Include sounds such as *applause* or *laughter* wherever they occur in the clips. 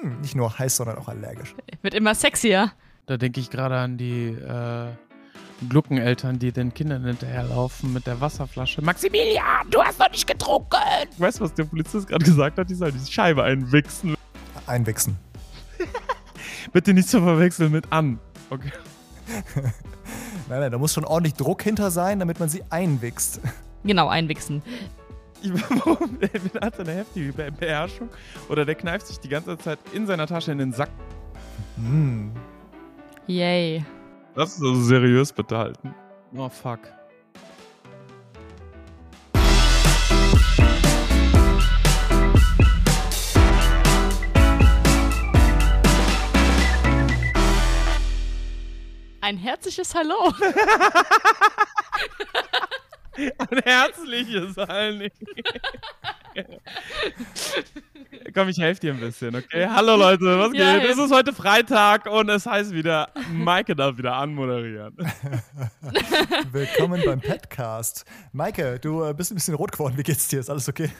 Hm, nicht nur heiß, sondern auch allergisch. *laughs* Wird immer sexier. Da denke ich gerade an die äh, Gluckeneltern, die den Kindern hinterherlaufen mit der Wasserflasche. Maximilian, du hast noch nicht getrunken! Weißt du, was der Polizist gerade gesagt hat? Die soll die Scheibe einwichsen. Einwichsen. *laughs* Bitte nicht zu verwechseln mit an. Okay. *laughs* Nein, nein, da muss schon ordentlich Druck hinter sein, damit man sie einwichst. Genau, einwichsen. *laughs* Der hat eine heftige Be- Beherrschung. Oder der kneift sich die ganze Zeit in seiner Tasche in den Sack. Hm. Yay. Das ist also seriös bitte halten. Oh fuck. Ein herzliches Hallo. *laughs* *laughs* Ein herzliches allen. Komm, ich helfe dir ein bisschen, okay? *laughs* Hallo Leute, was Ja, geht? hilf. Es ist heute Freitag und es heißt wieder, Maike darf wieder anmoderieren. *laughs* Willkommen beim Petcast. Maike, du äh, bist ein bisschen rot geworden. Wie geht's dir? Ist alles okay?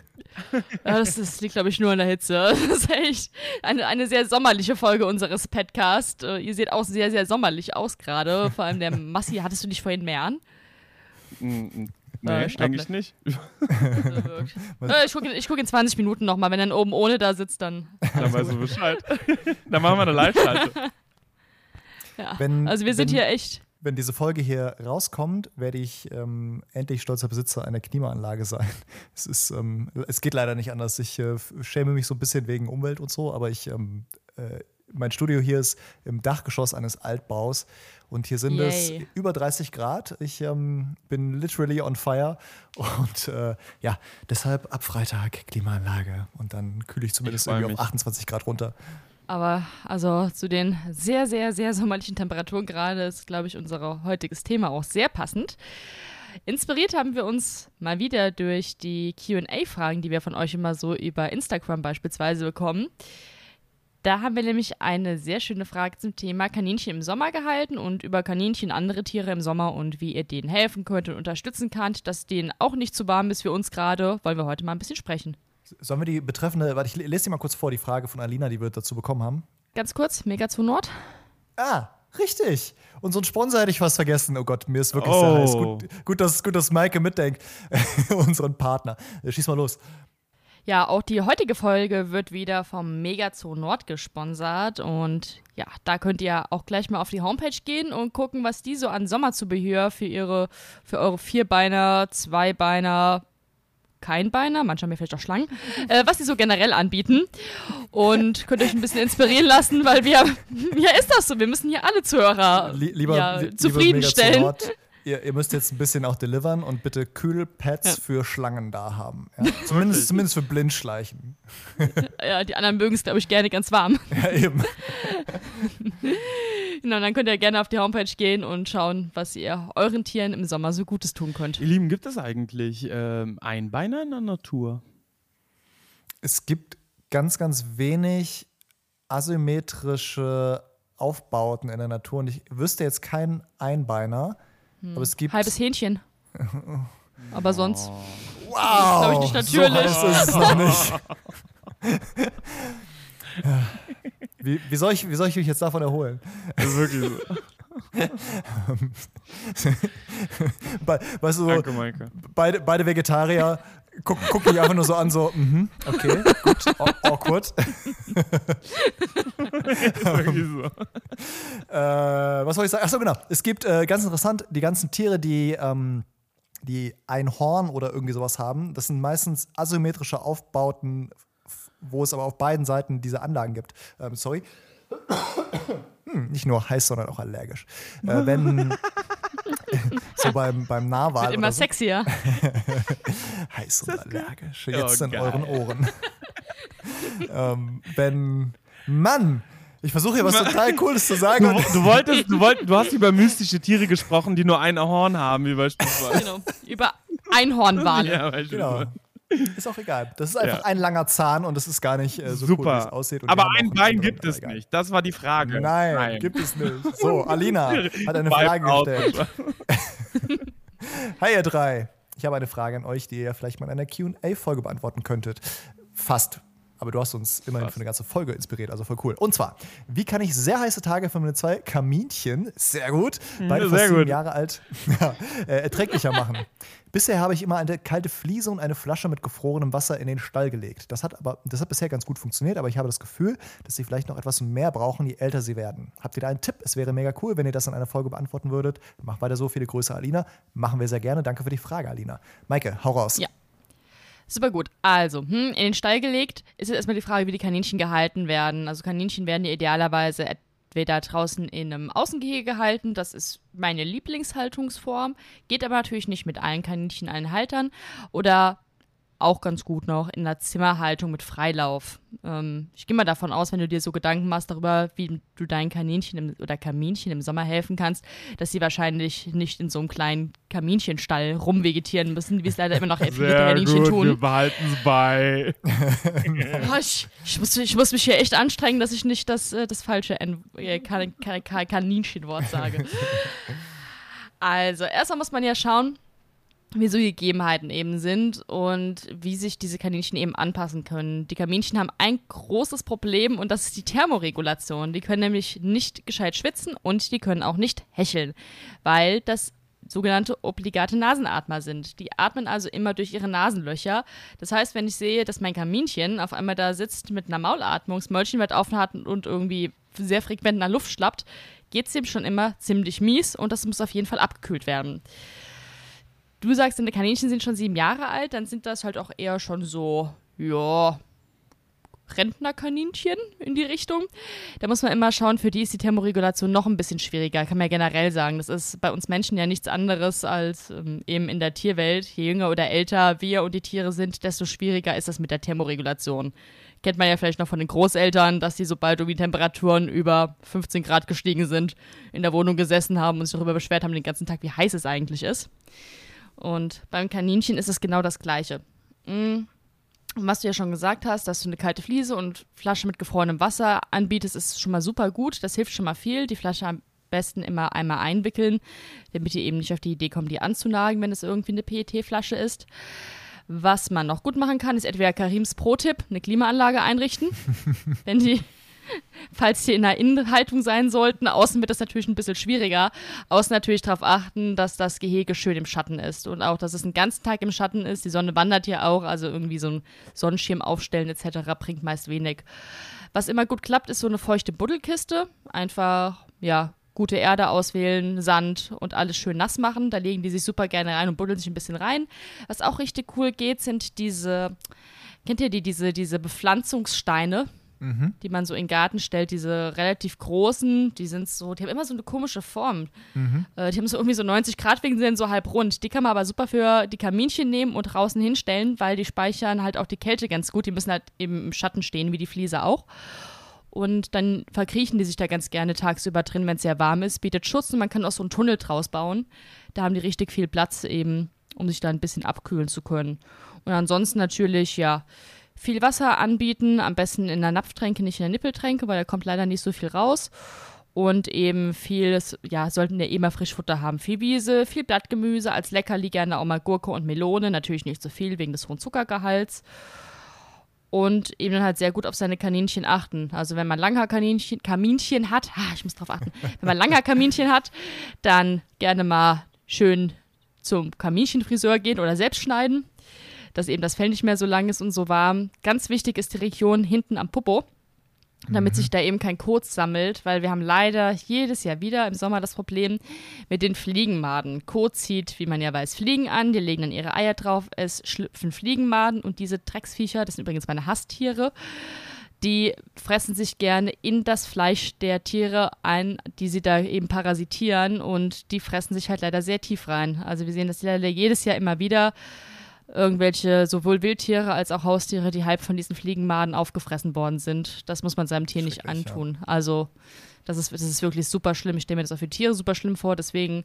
Ja, Das, das liegt, glaube ich, nur an der Hitze. *laughs* Das ist echt eine, eine sehr sommerliche Folge unseres Podcasts. Äh, Ihr seht auch sehr, sehr sommerlich aus gerade. Vor allem der Massi, hattest du nicht vorhin mehr an? Äh, Nee, stopp, eigentlich nicht. *laughs* *laughs* Äh, ich gucke guck in 20 Minuten nochmal. Wenn er dann oben ohne da sitzt, dann. Dann *laughs* weißt du Bescheid. Dann machen wir eine Live-Schalte. Ja. Wenn- also wir sind wenn- hier echt. Wenn diese Folge hier rauskommt, werde ich ähm, endlich stolzer Besitzer einer Klimaanlage sein. Es, ist, ähm, es geht leider nicht anders. Ich äh, schäme mich so ein bisschen wegen Umwelt und so, aber ich, ähm, äh, mein Studio hier ist im Dachgeschoss eines Altbaus und hier sind es Yay. über 30 Grad. Ich ähm, bin literally on fire und äh, ja, deshalb ab Freitag Klimaanlage und dann kühle ich zumindest Ich irgendwie auf mich. 28 Grad runter. Aber also zu den sehr, sehr, sehr sommerlichen Temperaturen gerade ist, glaube ich, unser heutiges Thema auch sehr passend. Inspiriert haben wir uns mal wieder durch die QA-Fragen, die wir von euch immer so über Instagram beispielsweise bekommen. Da haben wir nämlich eine sehr schöne Frage zum Thema Kaninchen im Sommer gehalten und über Kaninchen, andere Tiere im Sommer und wie ihr denen helfen könnt und unterstützen könnt, dass denen auch nicht zu warm ist für uns gerade, wollen wir heute mal ein bisschen sprechen. Sollen wir die betreffende, warte, ich lese dir mal kurz vor, die Frage von Alina, die wir dazu bekommen haben. Ganz kurz, Mega zu Nord. Ah, richtig. Unseren Sponsor hätte ich fast vergessen. Oh Gott, mir ist wirklich Oh. sehr heiß. Gut, gut, dass, gut, dass Maike mitdenkt. *laughs* Unseren Partner. Äh, Schieß mal los. Ja, auch die heutige Folge wird wieder vom Megazoo Nord gesponsert. Und ja, da könnt ihr auch gleich mal auf die Homepage gehen und gucken, was die so an Sommerzubehör für ihre, für eure Vierbeiner, Zweibeiner, Keinbeiner, haben ja vielleicht auch Schlangen, *laughs* äh, was die so generell anbieten. Und könnt euch ein bisschen inspirieren lassen, weil wir, *laughs* ja ist das so, wir müssen hier alle Zuhörer Lie lieber, ja, li- lieber zufriedenstellen. Nord, Ihr, ihr müsst jetzt ein bisschen auch delivern und bitte Kühlpads Ja. für Schlangen da haben. Ja? *laughs* Zumindest, zumindest für Blindschleichen. *laughs* Ja, die anderen mögen es, glaube ich, gerne ganz warm. *laughs* Ja, eben. Genau, dann könnt ihr gerne auf die Homepage gehen und schauen, was ihr euren Tieren im Sommer so Gutes tun könnt. Ihr Lieben, gibt es eigentlich ähm, Einbeiner in der Natur? Es gibt ganz, ganz wenig asymmetrische Aufbauten in der Natur. Und ich wüsste jetzt keinen Einbeiner, aber es gibt. Halbes Hähnchen. *laughs* Aber sonst. Wow! glaub ich nicht natürlich. So heiß ist es noch *laughs* nicht. *laughs* Wie, wie, soll ich, wie soll ich mich jetzt davon erholen? Das ist wirklich so. Weißt du, so, Danke, Maike. beide, beide Vegetarier guck, gucken mich einfach nur so an, so, mhm, okay, gut, aw- awkward. So. *laughs* Äh, was soll ich sagen? Achso, genau. Es gibt äh, ganz interessant, die ganzen Tiere, die, ähm, die ein Horn oder irgendwie sowas haben, das sind meistens asymmetrische Aufbauten, wo es aber auf beiden Seiten diese Anlagen gibt. Ähm, sorry. Hm, nicht nur heiß, sondern auch allergisch. Äh, *laughs* wenn *laughs* so beim, beim Narwal Wird immer so, sexier. *laughs* heiß und allergisch, jetzt in geil. euren Ohren. ähm, wenn, Mann, ich versuche hier was total Cooles zu sagen. Du, du wolltest, du wolltest, du hast über mystische Tiere gesprochen, die nur ein Horn haben, wie beispielsweise. genau. Über Einhornwale. Ja, Genau. Ist auch egal. Das ist einfach Ja. ein langer Zahn und das ist gar nicht äh, so cool, wie es Super. aussieht. Aber ein Bein gibt es egal. nicht. Das war die Frage. Nein, gibt es nicht. So, Alina hat eine Frage gestellt. *laughs* Hi, ihr drei. Ich habe eine Frage an euch, die ihr vielleicht mal in einer QA-Folge beantworten könntet. Fast. Aber du hast uns immerhin für eine ganze Folge inspiriert, also voll cool. Und zwar, wie kann ich sehr heiße Tage für meine zwei Kaminchen, sehr gut, beide sehr fast sieben gut. Jahre alt, *laughs* äh, erträglicher machen? Bisher habe ich immer eine kalte Fliese und eine Flasche mit gefrorenem Wasser in den Stall gelegt. Das hat aber, das hat bisher ganz gut funktioniert, aber ich habe das Gefühl, dass sie vielleicht noch etwas mehr brauchen, je älter sie werden. Habt ihr da einen Tipp? Es wäre mega cool, wenn ihr das in einer Folge beantworten würdet. Macht weiter so, viele Grüße, Alina. Machen wir sehr gerne. Danke für die Frage, Alina. Maike, hau raus. Ja. Super gut. Also, hm, in den Stall gelegt ist jetzt erstmal die Frage, wie die Kaninchen gehalten werden. Also Kaninchen werden ja idealerweise entweder draußen in einem Außengehege gehalten, das ist meine Lieblingshaltungsform, geht aber natürlich nicht mit allen Kaninchen, allen Haltern. Oder auch ganz gut noch in der Zimmerhaltung mit Freilauf. Ähm, ich gehe mal davon aus, wenn du dir so Gedanken machst darüber, wie du deinen Kaninchen im, oder Kaminchen im Sommer helfen kannst, dass sie wahrscheinlich nicht in so einem kleinen Kaminchenstall rumvegetieren müssen, wie es leider immer noch viele Kaninchen gut, tun. wir behalten es bei. *laughs* Oh, ich, ich, muss, ich muss mich hier echt anstrengen, dass ich nicht das, äh, das falsche äh, kan kan kan Kaninchenwort sage. *laughs* also, erstmal muss man ja schauen, wie so Gegebenheiten eben sind und wie sich diese Kaninchen eben anpassen können. Die Kaninchen haben ein großes Problem und das ist die Thermoregulation. Die können nämlich nicht gescheit schwitzen und die können auch nicht hecheln, weil das sogenannte obligate Nasenatmer sind. Die atmen also immer durch ihre Nasenlöcher. Das heißt, wenn ich sehe, dass mein Kaminchen auf einmal da sitzt mit einer Maulatmung, das Mäulchen weit und irgendwie sehr frequent nach Luft schlappt, geht es ihm schon immer ziemlich mies und das muss auf jeden Fall abgekühlt werden. Du sagst, deine Kaninchen sind schon sieben Jahre alt, dann sind das halt auch eher schon so, ja, Rentnerkaninchen in die Richtung. Da muss man immer schauen, für die ist die Thermoregulation noch ein bisschen schwieriger, kann man ja generell sagen. Das ist bei uns Menschen ja nichts anderes als ähm, eben in der Tierwelt. Je jünger oder älter wir und die Tiere sind, desto schwieriger ist das mit der Thermoregulation. Kennt man ja vielleicht noch von den Großeltern, dass die, sobald irgendwie Temperaturen über 15 Grad gestiegen sind, in der Wohnung gesessen haben und sich darüber beschwert haben den ganzen Tag, wie heiß es eigentlich ist. Und beim Kaninchen ist es genau das Gleiche. Und was du ja schon gesagt hast, dass du eine kalte Fliese und Flasche mit gefrorenem Wasser anbietest, ist schon mal super gut. Das hilft schon mal viel. Die Flasche am besten immer einmal einwickeln, damit ihr eben nicht auf die Idee kommt, die anzunagen, wenn es irgendwie eine PET-Flasche ist. Was man noch gut machen kann, ist entweder Karims Pro-Tipp, eine Klimaanlage einrichten. *laughs* wenn die, falls die in der Innenhaltung sein sollten, außen wird das natürlich ein bisschen schwieriger. Außen natürlich darauf achten, dass das Gehege schön im Schatten ist und auch, dass es einen ganzen Tag im Schatten ist. Die Sonne wandert hier auch, also irgendwie so ein Sonnenschirm aufstellen etc. bringt meist wenig. Was immer gut klappt, ist so eine feuchte Buddelkiste. Einfach, ja, gute Erde auswählen, Sand und alles schön nass machen. Da legen die sich super gerne rein und buddeln sich ein bisschen rein. Was auch richtig cool geht, sind diese, kennt ihr die, diese, diese Bepflanzungssteine, die man so in den Garten stellt, diese relativ großen, die sind so, die haben immer so eine komische Form. Äh, die haben so irgendwie so 90 Grad wegen sind so halb rund. Die kann man aber super für die Kaminchen nehmen und draußen hinstellen, weil die speichern halt auch die Kälte ganz gut. Die müssen halt eben im Schatten stehen, wie die Fliese auch. Und dann verkriechen die sich da ganz gerne tagsüber drin, wenn es sehr warm ist. Bietet Schutz und man kann auch so einen Tunnel draus bauen. Da haben die richtig viel Platz eben, um sich da ein bisschen abkühlen zu können. Und ansonsten natürlich, ja, viel Wasser anbieten, am besten in der Napftränke, nicht in der Nippeltränke, weil da kommt leider nicht so viel raus. Und eben viel, ja, sollten eh mal Frischfutter haben. Viel Wiese, viel Blattgemüse, als Leckerli gerne auch mal Gurke und Melone, natürlich nicht so viel wegen des hohen Zuckergehalts. Und eben dann halt sehr gut auf seine Kaninchen achten. Also wenn man langer Kaninchen, Kaminchen hat, *laughs* ah, ich muss drauf achten, wenn man langer Kaminchen hat, dann gerne mal schön zum Kaminchenfriseur gehen oder selbst schneiden dass eben das Fell nicht mehr so lang ist und so warm. Ganz wichtig ist die Region hinten am Popo, damit sich da eben kein Kot sammelt, weil wir haben leider jedes Jahr wieder im Sommer das Problem mit den Fliegenmaden. Kot zieht, wie man ja weiß, Fliegen an, die legen dann ihre Eier drauf, es schlüpfen Fliegenmaden und diese Drecksviecher, das sind übrigens meine Hasstiere, die fressen sich gerne in das Fleisch der Tiere ein, die sie da eben parasitieren und die fressen sich halt leider sehr tief rein. Also wir sehen das leider jedes Jahr immer wieder irgendwelche sowohl Wildtiere als auch Haustiere, die halb von diesen Fliegenmaden aufgefressen worden sind. Das muss man seinem Tier nicht antun. Also das ist, das ist wirklich super schlimm. Ich stelle mir das auch für Tiere super schlimm vor. Deswegen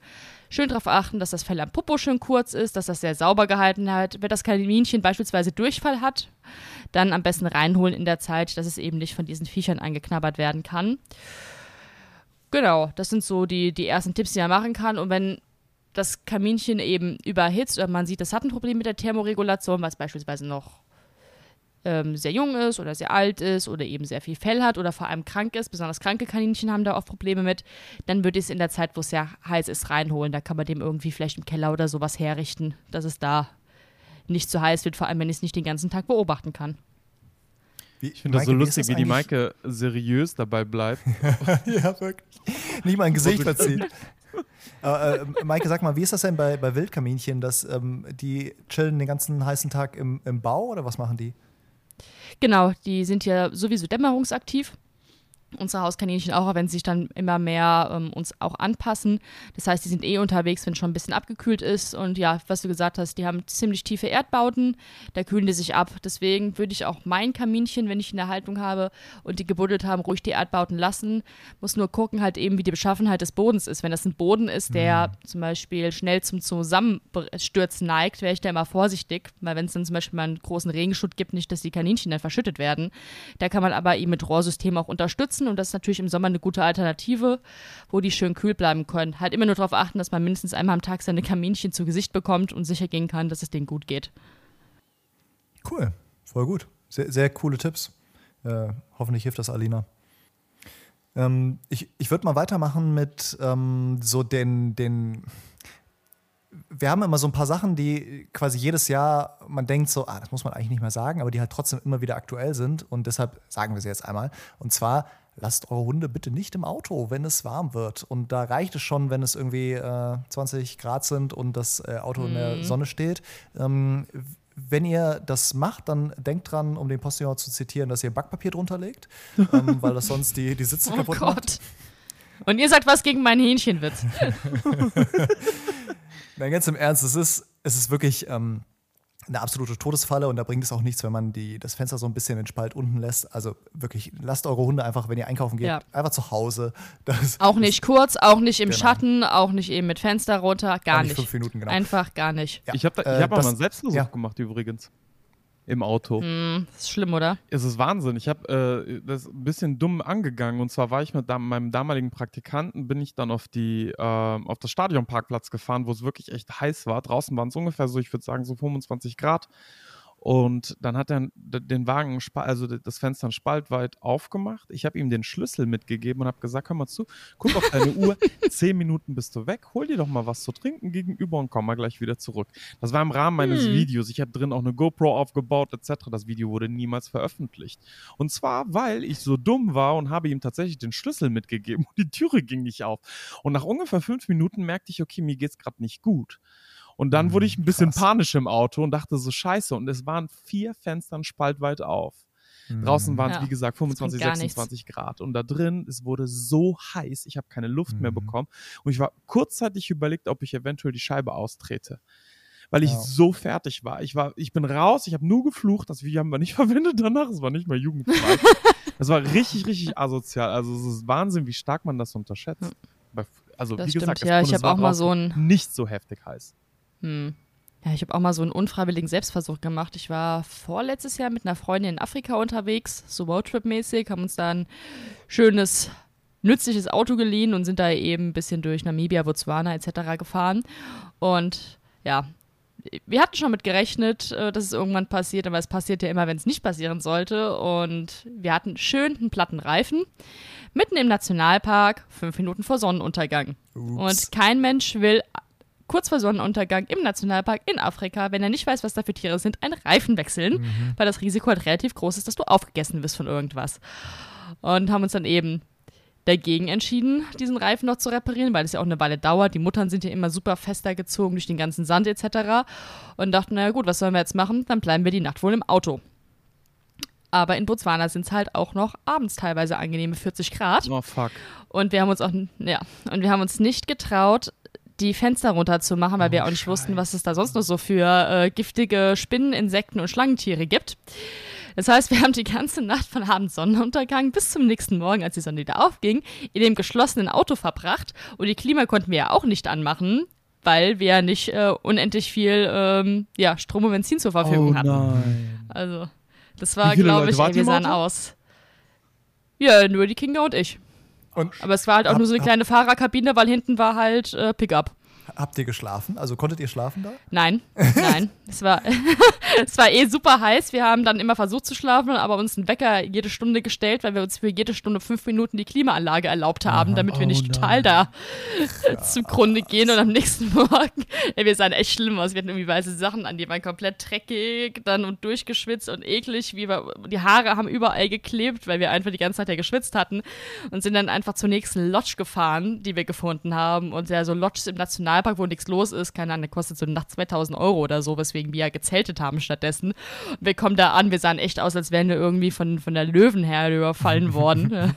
schön darauf achten, dass das Fell am Popo schön kurz ist, dass das sehr sauber gehalten hat. Wenn das Kaninchen beispielsweise Durchfall hat, dann am besten reinholen in der Zeit, dass es eben nicht von diesen Viechern angeknabbert werden kann. Genau, das sind so die, die ersten Tipps, die man machen kann. Und wenn das Kaminchen eben überhitzt oder man sieht, das hat ein Problem mit der Thermoregulation, was beispielsweise noch ähm, sehr jung ist oder sehr alt ist oder eben sehr viel Fell hat oder vor allem krank ist, besonders kranke Kaninchen haben da oft Probleme mit, dann würde ich es in der Zeit, wo es sehr heiß ist, reinholen. Da kann man dem irgendwie vielleicht im Keller oder sowas herrichten, dass es da nicht zu heiß wird, vor allem wenn ich es nicht den ganzen Tag beobachten kann. Wie, Ich finde das so wie lustig, ist wie die Maike seriös dabei bleibt. *laughs* ja, wirklich. Nicht mal ein Gesicht verziehen. *laughs* Aber, äh, Maike, sag mal, wie ist das denn bei, bei Wildkaminchen? Dass, ähm, die chillen den ganzen heißen Tag im, im Bau oder was machen die? Genau, die sind ja sowieso dämmerungsaktiv. Unsere Hauskaninchen auch, wenn sie sich dann immer mehr ähm, uns auch anpassen. Das heißt, die sind eh unterwegs, wenn schon ein bisschen abgekühlt ist. Und ja, was du gesagt hast, die haben ziemlich tiefe Erdbauten, da kühlen die sich ab. Deswegen würde ich auch mein Kaminchen, wenn ich in der Haltung habe und die gebuddelt haben, ruhig die Erdbauten lassen. Muss nur gucken, halt eben, wie die Beschaffenheit des Bodens ist. Wenn das ein Boden ist, der zum Beispiel schnell zum Zusammenstürzen neigt, wäre ich da immer vorsichtig, weil wenn es dann zum Beispiel mal einen großen Regenschutt gibt, nicht, dass die Kaninchen dann verschüttet werden. Da kann man aber eben mit Rohrsystem auch unterstützen und das ist natürlich im Sommer eine gute Alternative, wo die schön kühl bleiben können. Halt immer nur darauf achten, dass man mindestens einmal am Tag seine Kaminchen zu Gesicht bekommt und sicher gehen kann, dass es denen gut geht. Cool, voll gut. Sehr, sehr coole Tipps. Äh, hoffentlich hilft das Alina. Ähm, ich ich würde mal weitermachen mit ähm, so den, den. Wir haben immer so ein paar Sachen, die quasi jedes Jahr, man denkt so, ah, das muss man eigentlich nicht mehr sagen, aber die halt trotzdem immer wieder aktuell sind und deshalb sagen wir sie jetzt einmal. Und zwar, lasst eure Hunde bitte nicht im Auto, wenn es warm wird. Und da reicht es schon, wenn es irgendwie äh, 20 Grad sind und das äh, Auto in der Sonne steht. Ähm, wenn ihr das macht, dann denkt dran, um den Postillon zu zitieren, dass ihr Backpapier drunter legt, *laughs* ähm, weil das sonst die, die Sitze Oh kaputt macht. Gott. Und ihr sagt was gegen meinen Hähnchenwitz. *laughs* Nein, ganz im Ernst, es ist, es ist wirklich ähm, eine absolute Todesfalle und da bringt es auch nichts, wenn man die, das Fenster so ein bisschen den Spalt unten lässt. Also wirklich, lasst eure Hunde einfach, wenn ihr einkaufen geht, Ja. einfach zu Hause. Das, Auch nicht kurz, auch nicht im Genau. Schatten, auch nicht eben mit Fenster runter, gar nicht nicht. fünf Minuten, genau. Einfach gar nicht. Ja, Ich habe äh, hab mal das- einen Selbstversuch ja. gemacht übrigens. Im Auto. Hm, das ist schlimm, oder? Es ist Wahnsinn. Ich habe äh, das ein bisschen dumm angegangen. Und zwar war ich mit meinem damaligen Praktikanten, bin ich dann auf, die, äh, auf das Stadionparkplatz gefahren, wo es wirklich echt heiß war. Draußen waren es ungefähr so, ich würde sagen, so 25 Grad. Und dann hat er den Wagen, also das Fenster einen Spalt weit aufgemacht. Ich habe ihm den Schlüssel mitgegeben und habe gesagt, hör mal zu, guck auf deine Uhr, *laughs* zehn Minuten bist du weg, hol dir doch mal was zu trinken gegenüber und komm mal gleich wieder zurück. Das war im Rahmen meines Hm. Videos. Ich habe drin auch eine GoPro aufgebaut etc. Das Video wurde niemals veröffentlicht. Und zwar, weil ich so dumm war und habe ihm tatsächlich den Schlüssel mitgegeben und die Türe ging nicht auf. Und nach ungefähr fünf Minuten merkte ich, okay, mir geht's gerade nicht gut. Und dann Hm, wurde ich ein bisschen krass. panisch im Auto und dachte so, scheiße. Und es waren vier Fenstern spaltweit auf. Mhm. Draußen waren es, Ja, wie gesagt, das 25, bringt gar nichts. 26 Grad. Und da drin, es wurde so heiß, ich habe keine Luft mehr Mhm. bekommen. Und ich war kurzzeitig überlegt, ob ich eventuell die Scheibe austrete. Weil ich Ja. so fertig war. Ich war, ich bin raus, ich habe nur geflucht, das Video haben wir nicht *laughs* verwendet danach, es war nicht mal jugendfrei. *laughs* das war richtig, richtig asozial. Also es ist Wahnsinn, wie stark man das unterschätzt. Also Das wie stimmt, gesagt, es- ja. Ich es habe auch mal so ein nicht so heftig heiß. Hm. Ja, ich habe auch mal so einen unfreiwilligen Selbstversuch gemacht. Ich war vorletztes Jahr mit einer Freundin in Afrika unterwegs, so Roadtrip-mäßig, haben uns da ein schönes, nützliches Auto geliehen und sind da eben ein bisschen durch Namibia, Botswana etc. gefahren. Und ja, wir hatten schon mit gerechnet, äh, dass es irgendwann passiert, aber es passiert ja immer, wenn es nicht passieren sollte. Und wir hatten schön einen platten Reifen, mitten im Nationalpark, fünf Minuten vor Sonnenuntergang. Ups. Und kein Mensch will kurz vor Sonnenuntergang im Nationalpark in Afrika, wenn er nicht weiß, was da für Tiere sind, einen Reifen wechseln, weil das Risiko halt relativ groß ist, dass du aufgegessen wirst von irgendwas. Und haben uns dann eben dagegen entschieden, diesen Reifen noch zu reparieren, weil es ja auch eine Weile dauert. Die Muttern sind ja immer super fester gezogen durch den ganzen Sand etc. Und dachten, naja gut, was sollen wir jetzt machen? Dann bleiben wir die Nacht wohl im Auto. Aber in Botswana sind es halt auch noch abends teilweise angenehme 40 Grad. Oh fuck. Und wir haben uns auch, ja, und wir haben uns nicht getraut, die Fenster runterzumachen, weil wir auch nicht wussten, was es da sonst noch so für äh, giftige Spinnen, Insekten und Schlangentiere gibt. Das heißt, wir haben die ganze Nacht von Abend Sonnenuntergang bis zum nächsten Morgen, als die Sonne wieder aufging, in dem geschlossenen Auto verbracht. Und die Klima konnten wir ja auch nicht anmachen, weil wir ja nicht äh, unendlich viel ähm, ja, Strom und Benzin zur Verfügung hatten. Oh nein. Also, das war, Wie glaube ich, ey, ihr wir sahen aus. Ja, nur die Kinder und ich. Und Aber es war halt auch Hab- nur so eine kleine Fahrerkabine, weil hinten war halt äh, Pickup. Habt ihr geschlafen? Also konntet ihr schlafen da? Nein, *laughs* nein. es, war, *laughs* es war eh super heiß. Wir haben dann immer versucht zu schlafen, aber uns einen Wecker jede Stunde gestellt, weil wir uns für jede Stunde fünf Minuten die Klimaanlage erlaubt haben, damit wir Oh nicht nein. total da zugrunde gehen und am nächsten *laughs* Morgen. Ey, wir sahen echt schlimm aus. Wir hatten irgendwie weiße Sachen an, die waren komplett dreckig dann und durchgeschwitzt und eklig. Wie wir, die Haare haben überall geklebt, weil wir einfach die ganze Zeit ja geschwitzt hatten und sind dann einfach zur nächsten Lodge gefahren, die wir gefunden haben. Und ja, so Lodges im Nationalpark, wo nichts los ist, keine Ahnung, kostet so eine Nacht 2000 Euro oder so, weswegen wir ja gezeltet haben stattdessen. Wir kommen da an, wir sahen echt aus, als wären wir irgendwie von, von der Löwenherde überfallen *laughs* worden.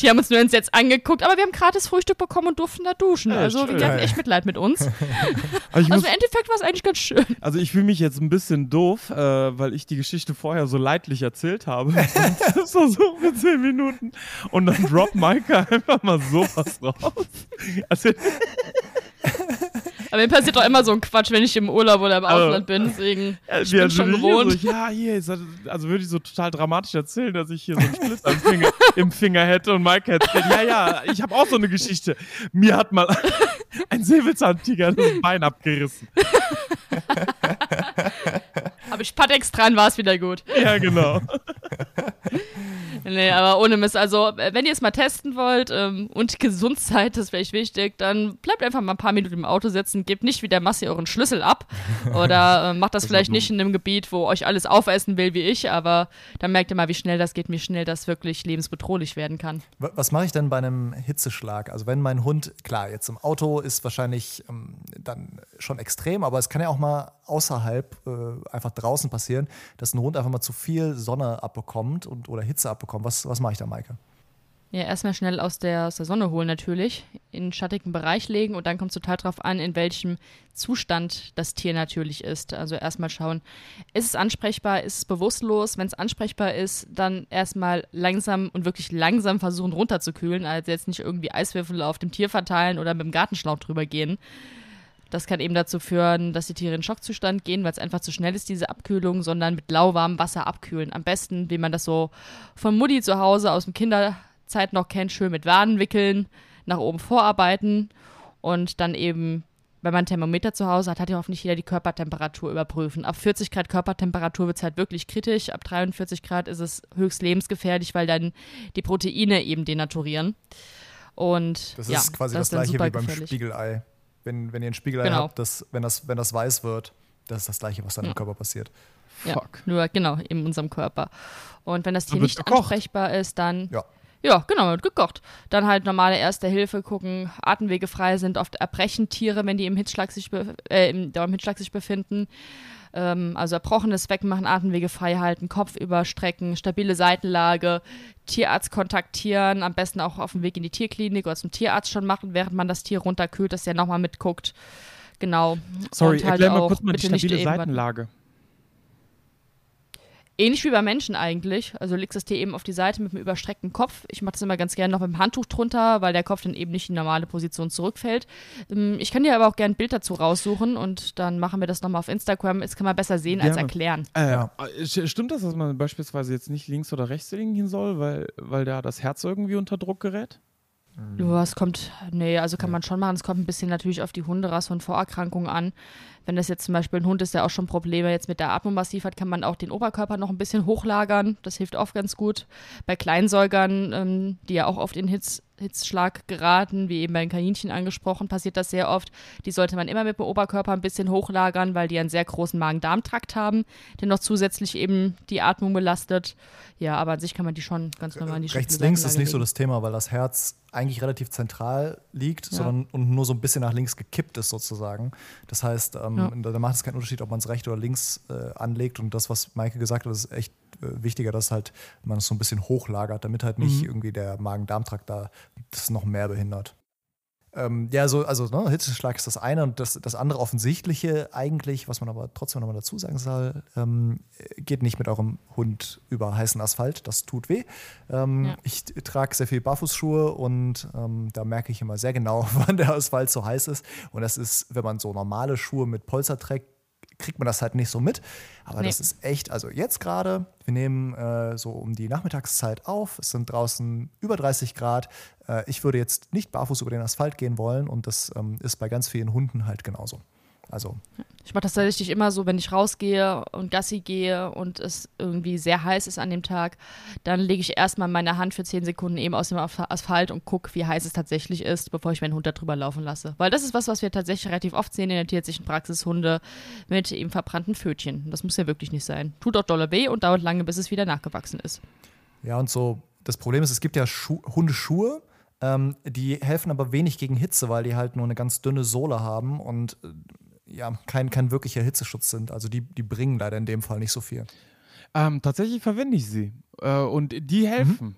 die haben uns nur uns jetzt angeguckt, aber wir haben gratis Frühstück bekommen und durften da duschen. Ja, also die hatten echt Mitleid mit uns. *laughs* Muss, Also im Endeffekt war es eigentlich ganz schön. also ich fühle mich jetzt ein bisschen doof, äh, weil ich die Geschichte vorher so leidlich erzählt habe. *laughs* Das war so für zehn Minuten. Und dann droppt Maike einfach mal sowas raus. Also, Aber mir passiert doch immer so ein Quatsch, wenn ich im Urlaub oder im Also, Ausland bin. Deswegen, äh, ich bin als schon gewohnt. So, ja, hier, ist also würde ich so total dramatisch erzählen, dass ich hier so einen Splitter im Finger, im Finger hätte und Maike erzählt, ja, ja, ich habe auch so eine Geschichte. Mir hat mal *laughs* ein Säbelzahntiger das Bein abgerissen. Aber ich Patex dran, war es wieder gut. Ja, genau. *laughs* *laughs* Nee, aber ohne Mist. Also, äh, wenn ihr es mal testen wollt ähm, und gesund seid, das wäre echt wichtig, dann bleibt einfach mal ein paar Minuten im Auto sitzen, gebt nicht wie der Massi euren Schlüssel ab *laughs* oder äh, macht das, Das vielleicht nicht in einem Gebiet, wo euch alles aufessen will wie ich, aber dann merkt ihr mal, wie schnell das geht, wie schnell das wirklich lebensbedrohlich werden kann. Wa- Was mache ich denn bei einem Hitzeschlag? Also wenn mein Hund, klar, jetzt im Auto ist wahrscheinlich ähm, dann schon extrem, aber es kann ja auch mal außerhalb äh, einfach draußen passieren, dass ein Hund einfach mal zu viel Sonne abbekommt und, oder Hitze abbekommt. Was, was mache ich da, Maike? Ja, erstmal schnell aus der, aus der Sonne holen natürlich, in einen schattigen Bereich legen und dann kommt es total drauf an, in welchem Zustand das Tier natürlich ist. Also erstmal schauen, ist es ansprechbar, ist es bewusstlos? Wenn es ansprechbar ist, dann erstmal langsam und wirklich langsam versuchen runterzukühlen, also jetzt nicht irgendwie Eiswürfel auf dem Tier verteilen oder mit dem Gartenschlauch drüber gehen. Das kann eben dazu führen, dass die Tiere in Schockzustand gehen, weil es einfach zu schnell ist, diese Abkühlung, sondern mit lauwarmem Wasser abkühlen. Am besten, wie man das so von Mutti zu Hause aus dem Kinderzeit noch kennt, schön mit Waden wickeln, nach oben vorarbeiten und dann eben, wenn man ein Thermometer zu Hause hat, hat ja hoffentlich jeder die Körpertemperatur überprüfen. Ab 40 Grad Körpertemperatur wird es halt wirklich kritisch. Ab 43 Grad ist es höchst lebensgefährlich, weil dann die Proteine eben denaturieren. Und Das ja, ist quasi das das, gleiche wie beim. Spiegelei. Wenn, wenn ihr ein Spiegelei Genau. habt, das, wenn, das, wenn das weiß wird, das ist das gleiche, was dann Ja. im Körper passiert. Ja, Fuck. nur genau, in unserem Körper. Und wenn das Tier nicht gekocht. ansprechbar ist, dann. Ja. Ja, genau, wird gekocht. Dann halt normale Erste Hilfe gucken, Atemwege frei sind, oft erbrechen Tiere, wenn die im Hitzschlag sich, be äh, im, im Hitzschlag sich befinden. Ähm, also Erbrochenes wegmachen, Atemwege frei halten, Kopf überstrecken, stabile Seitenlage, Tierarzt kontaktieren, am besten auch auf dem Weg in die Tierklinik oder zum Tierarzt schon machen, während man das Tier runterkühlt, dass der nochmal mitguckt. Genau. Sorry, Und halt erklär mal kurz mal die stabile Seitenlage. Ähnlich wie bei Menschen eigentlich. Also legst das Tier eben auf die Seite mit einem überstreckten Kopf. Ich mache das immer ganz gerne noch mit dem Handtuch drunter, weil der Kopf dann eben nicht in die normale Position zurückfällt. Ähm, Ich kann dir aber auch gerne ein Bild dazu raussuchen und dann machen wir das nochmal auf Instagram. Das kann man besser sehen als Gerne. erklären. Äh, Ja. st- Stimmt das, dass man beispielsweise jetzt nicht links oder rechts liegen soll, weil, weil da das Herz irgendwie unter Druck gerät? Ja, es kommt, nee, also kann man schon machen. Es kommt ein bisschen natürlich auf die Hunderasse und Vorerkrankungen an. Wenn das jetzt zum Beispiel ein Hund ist, der auch schon Probleme jetzt mit der Atmung massiv hat, kann man auch den Oberkörper noch ein bisschen hochlagern. Das hilft oft ganz gut. Bei Kleinsäugern, ähm, die ja auch oft in Hitz, Hitzschlag geraten, wie eben bei den Kaninchen angesprochen, passiert das sehr oft. Die sollte man immer mit dem Oberkörper ein bisschen hochlagern, weil die einen sehr großen Magen-Darm-Trakt haben, der noch zusätzlich eben die Atmung belastet. Ja, aber an sich kann man die schon ganz normal in die Rechts, links ist nicht so das Thema, weil das Herz eigentlich relativ zentral liegt, Ja. sondern und nur so ein bisschen nach links gekippt ist sozusagen. Das heißt, ähm, Ja. da, da macht es keinen Unterschied, ob man es rechts oder links äh, anlegt. Und das, was Maike gesagt hat, ist echt äh, wichtiger, dass halt man es so ein bisschen hochlagert, damit halt nicht Mhm. irgendwie der Magen-Darm-Trakt da das noch mehr behindert. Ähm, ja, so, also ne, Hitzeschlag ist das eine und das, das andere offensichtliche eigentlich, was man aber trotzdem nochmal dazu sagen soll, ähm, geht nicht mit eurem Hund über heißen Asphalt, das tut weh. Ähm, Ja. Ich trage sehr viel Barfußschuhe und ähm, da merke ich immer sehr genau, *laughs* wann der Asphalt so heiß ist. Und das ist, wenn man so normale Schuhe mit Polster trägt, kriegt man das halt nicht so mit. Aber Nee. das ist echt, also jetzt gerade, wir nehmen äh, so um die Nachmittagszeit auf, es sind draußen über 30 Grad. Äh, ich würde jetzt nicht barfuß über den Asphalt gehen wollen und das ähm, ist bei ganz vielen Hunden halt genauso. Also, Ich mache das tatsächlich immer so, wenn ich rausgehe und Gassi gehe und es irgendwie sehr heiß ist an dem Tag, dann lege ich erstmal meine Hand für 10 Sekunden eben aus dem Asphalt und gucke, wie heiß es tatsächlich ist, bevor ich meinen Hund da drüber laufen lasse. Weil das ist was, was wir tatsächlich relativ oft sehen in der tierärztlichen Praxis, Hunde mit eben verbrannten Pfötchen. Das muss ja wirklich nicht sein. Tut auch dolle weh und dauert lange, bis es wieder nachgewachsen ist. Ja, und so, das Problem ist, es gibt ja Schu Hundeschuhe, ähm, die helfen aber wenig gegen Hitze, weil die halt nur eine ganz dünne Sohle haben und äh, ja, kein, kein wirklicher Hitzeschutz sind. Also die, die bringen leider in dem Fall nicht so viel. Ähm, tatsächlich verwende ich sie. Äh, und die helfen.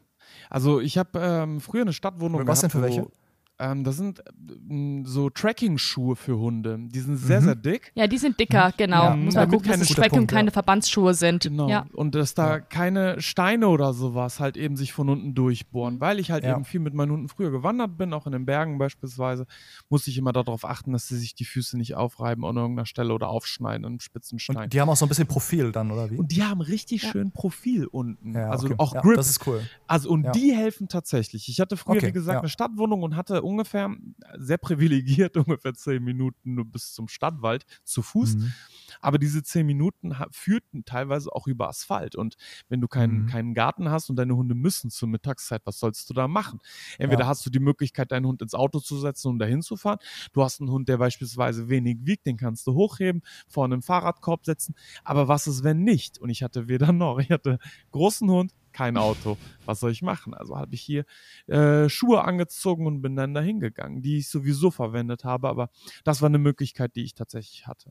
Also ich habe ähm, früher eine Stadtwohnung Mhm. Was denn gehabt, für welche? Ähm, das sind ähm, so Tracking-Schuhe für Hunde. Die sind sehr, Mhm. sehr dick. Ja, die sind dicker, genau. Ja, Muss man gucken, dass keine es ja. keine Verbandsschuhe sind. Genau. Ja. Und dass da Ja. keine Steine oder sowas halt eben sich von unten durchbohren. Weil ich halt Ja. eben viel mit meinen Hunden früher gewandert bin, auch in den Bergen beispielsweise, musste ich immer darauf achten, dass sie sich die Füße nicht aufreiben an irgendeiner Stelle oder aufschneiden an einem spitzen Stein. Und die haben auch so ein bisschen Profil dann, oder wie? Und die haben richtig Ja. schön Profil unten. ja, also okay. auch ja, Grip. Das ist cool. Also und Ja. die helfen tatsächlich. Ich hatte früher, Okay, wie gesagt, ja. eine Stadtwohnung und hatte ungefähr, sehr privilegiert, *laughs* ungefähr zehn Minuten nur bis zum Stadtwald zu Fuß. Mhm. Aber diese zehn Minuten führten teilweise auch über Asphalt. Und wenn du keinen, Mhm. keinen Garten hast und deine Hunde müssen zur Mittagszeit, was sollst du da machen? Entweder Ja. hast du die Möglichkeit, deinen Hund ins Auto zu setzen und dahin zu fahren. Du hast einen Hund, der beispielsweise wenig wiegt, den kannst du hochheben, vorne einen Fahrradkorb setzen. Aber was ist, wenn nicht? Und ich hatte weder noch. Ich hatte großen Hund, kein Auto. Was soll ich machen? Also habe ich hier äh, Schuhe angezogen und bin dann dahin gegangen, die ich sowieso verwendet habe. Aber das war eine Möglichkeit, die ich tatsächlich hatte.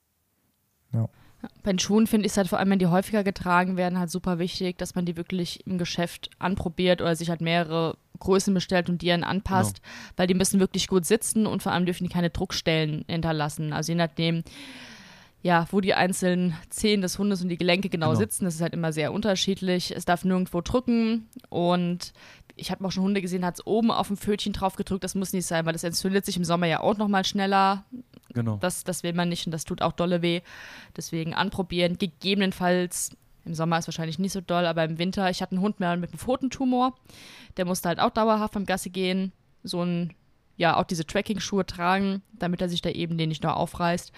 Bei den Schuhen finde ich es halt vor allem, wenn die häufiger getragen werden, halt super wichtig, dass man die wirklich im Geschäft anprobiert oder sich halt mehrere Größen bestellt und die dann anpasst, weil die müssen wirklich gut sitzen und vor allem dürfen die keine Druckstellen hinterlassen. Also je nachdem, ja, wo die einzelnen Zehen des Hundes und die Gelenke genau, Genau. sitzen, das ist halt immer sehr unterschiedlich. Es darf nirgendwo drücken und ich habe auch schon Hunde gesehen, hat es oben auf dem Pfötchen drauf gedrückt. Das muss nicht sein, weil das entzündet sich im Sommer ja auch nochmal schneller. Genau. Das, das will man nicht und das tut auch dolle weh. Deswegen anprobieren. Gegebenenfalls, im Sommer ist wahrscheinlich nicht so doll, aber im Winter, ich hatte einen Hund mehr mit einem Pfotentumor. Der musste halt auch dauerhaft beim Gassi gehen. So ein, ja, auch diese Tracking-Schuhe tragen, damit er sich da eben den nicht nur aufreißt.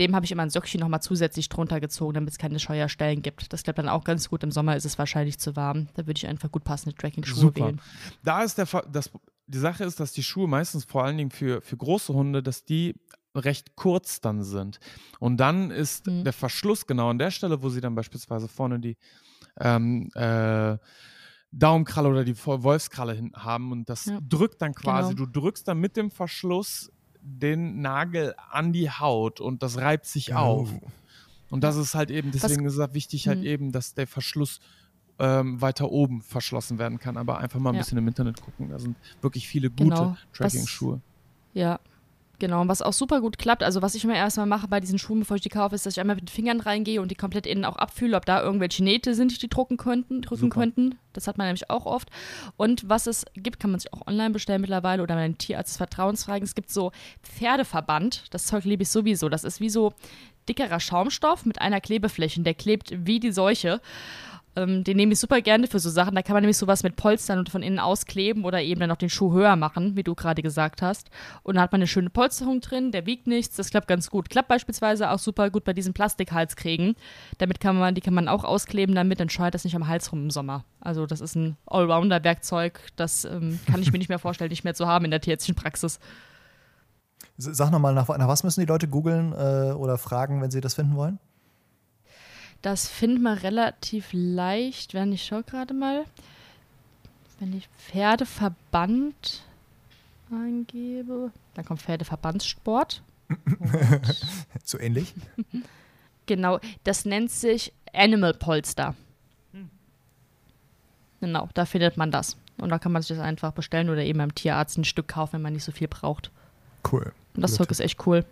Dem habe ich immer ein Söckchen nochmal zusätzlich drunter gezogen, damit es keine Scheuerstellen gibt. Das klappt dann auch ganz gut. Im Sommer ist es wahrscheinlich zu warm. Da würde ich einfach gut passende Tracking-Schuhe wählen. Da ist der Fa- das, die Sache ist, dass die Schuhe meistens vor allen Dingen für, für große Hunde, dass die recht kurz dann sind. Und dann ist Mhm. der Verschluss genau an der Stelle, wo sie dann beispielsweise vorne die ähm, äh, Daumenkralle oder die Wolfskralle hin haben und das Ja. drückt dann quasi, Genau. du drückst dann mit dem Verschluss den Nagel an die Haut und das reibt sich auf. Und das ist halt eben, deswegen ist es wichtig halt Mhm. eben, dass der Verschluss ähm, weiter oben verschlossen werden kann. Aber einfach mal ein Ja. bisschen im Internet gucken. Da sind wirklich viele gute Genau. Tracking-Schuhe. Ja, genau. Und was auch super gut klappt, also was ich immer erstmal mache bei diesen Schuhen, bevor ich die kaufe, ist, dass ich einmal mit den Fingern reingehe und die komplett innen auch abfühle, ob da irgendwelche Nähte sind, die drucken könnten, drücken Super. könnten. Das hat man nämlich auch oft. Und was es gibt, kann man sich auch online bestellen mittlerweile oder meinen Tierarzt des Vertrauens fragen. Es gibt so Pferdeverband. Das Zeug liebe ich sowieso. Das ist wie so dickerer Schaumstoff mit einer Klebefläche. Der klebt wie die Seuche. Ähm, den nehme ich super gerne für so Sachen. Da kann man nämlich sowas mit Polstern und von innen auskleben oder eben dann noch den Schuh höher machen, wie du gerade gesagt hast. Und dann hat man eine schöne Polsterung drin, der wiegt nichts, das klappt ganz gut. Klappt beispielsweise auch super gut bei diesen Plastikhalskriegen. Damit kann man, die kann man auch auskleben damit, dann scheuert das nicht am Hals rum im Sommer. Also das ist ein Allrounder-Werkzeug, das ähm, kann ich mir nicht mehr vorstellen, nicht mehr zu haben in der tierärztlichen Praxis. Sag nochmal, nach, nach was müssen die Leute googeln äh, oder fragen, wenn sie das finden wollen? Das findet man relativ leicht, wenn ich schau gerade mal, wenn ich Pferdeverband eingebe, dann kommt Pferdeverbandssport. *laughs* So ähnlich? Genau, das nennt sich Animal Polster. Genau, da findet man das. Und da kann man sich das einfach bestellen oder eben beim Tierarzt ein Stück kaufen, wenn man nicht so viel braucht. Cool. Und das Zeug ist echt cool.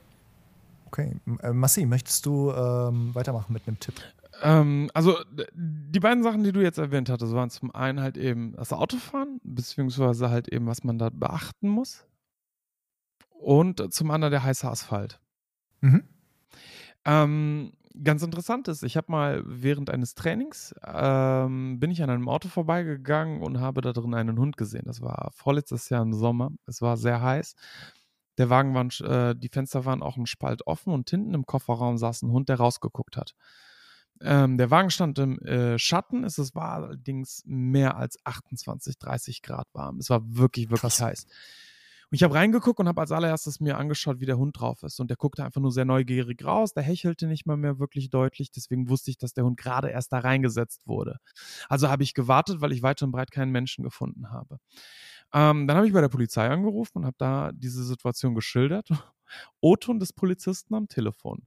Okay. Äh, Massi, möchtest du ähm, weitermachen mit einem Tipp? Ähm, also die beiden Sachen, die du jetzt erwähnt hattest, waren zum einen halt eben das Autofahren, beziehungsweise halt eben, was man da beachten muss. Und zum anderen der heiße Asphalt. Mhm. Ähm, ganz interessant ist, ich habe mal während eines Trainings, ähm, bin ich an einem Auto vorbeigegangen und habe da drin einen Hund gesehen. Das war vorletztes Jahr im Sommer. Es war sehr heiß. Der Wagen war, äh, die Fenster waren auch ein Spalt offen und hinten im Kofferraum saß ein Hund, der rausgeguckt hat. Ähm, der Wagen stand im äh, Schatten, es war allerdings mehr als 28, 30 Grad warm. Es war wirklich, wirklich Krass. heiß. Und ich habe reingeguckt und habe als allererstes mir angeschaut, wie der Hund drauf ist. Und der guckte einfach nur sehr neugierig raus. Der hechelte nicht mal mehr wirklich deutlich. Deswegen wusste ich, dass der Hund gerade erst da reingesetzt wurde. Also habe ich gewartet, weil ich weit und breit keinen Menschen gefunden habe. Ähm, dann habe ich bei der Polizei angerufen und habe da diese Situation geschildert. *laughs* O-Ton des Polizisten am Telefon.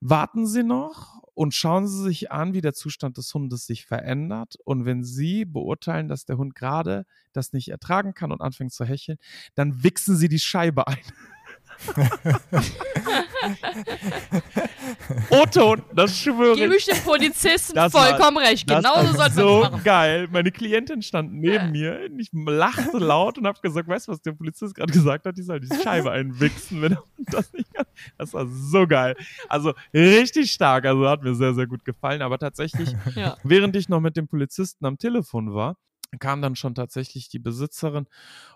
Warten Sie noch und schauen Sie sich an, wie der Zustand des Hundes sich verändert. Und wenn Sie beurteilen, dass der Hund gerade das nicht ertragen kann und anfängt zu hecheln, dann wichsen Sie die Scheibe ein. *laughs* *laughs* O-Ton, das schwöre ich. Gebe ich dem Polizisten das vollkommen war, recht. Genauso sollte so man machen. geil. Meine Klientin stand neben mir. Ich lachte laut und habe gesagt, weißt du, was der Polizist gerade gesagt hat? Die soll die Scheibe einwichsen, wenn er das nicht kann. Das war so geil. Also richtig stark. Also hat mir sehr, sehr gut gefallen. Aber tatsächlich, ja. während ich noch mit dem Polizisten am Telefon war, kam dann schon tatsächlich die Besitzerin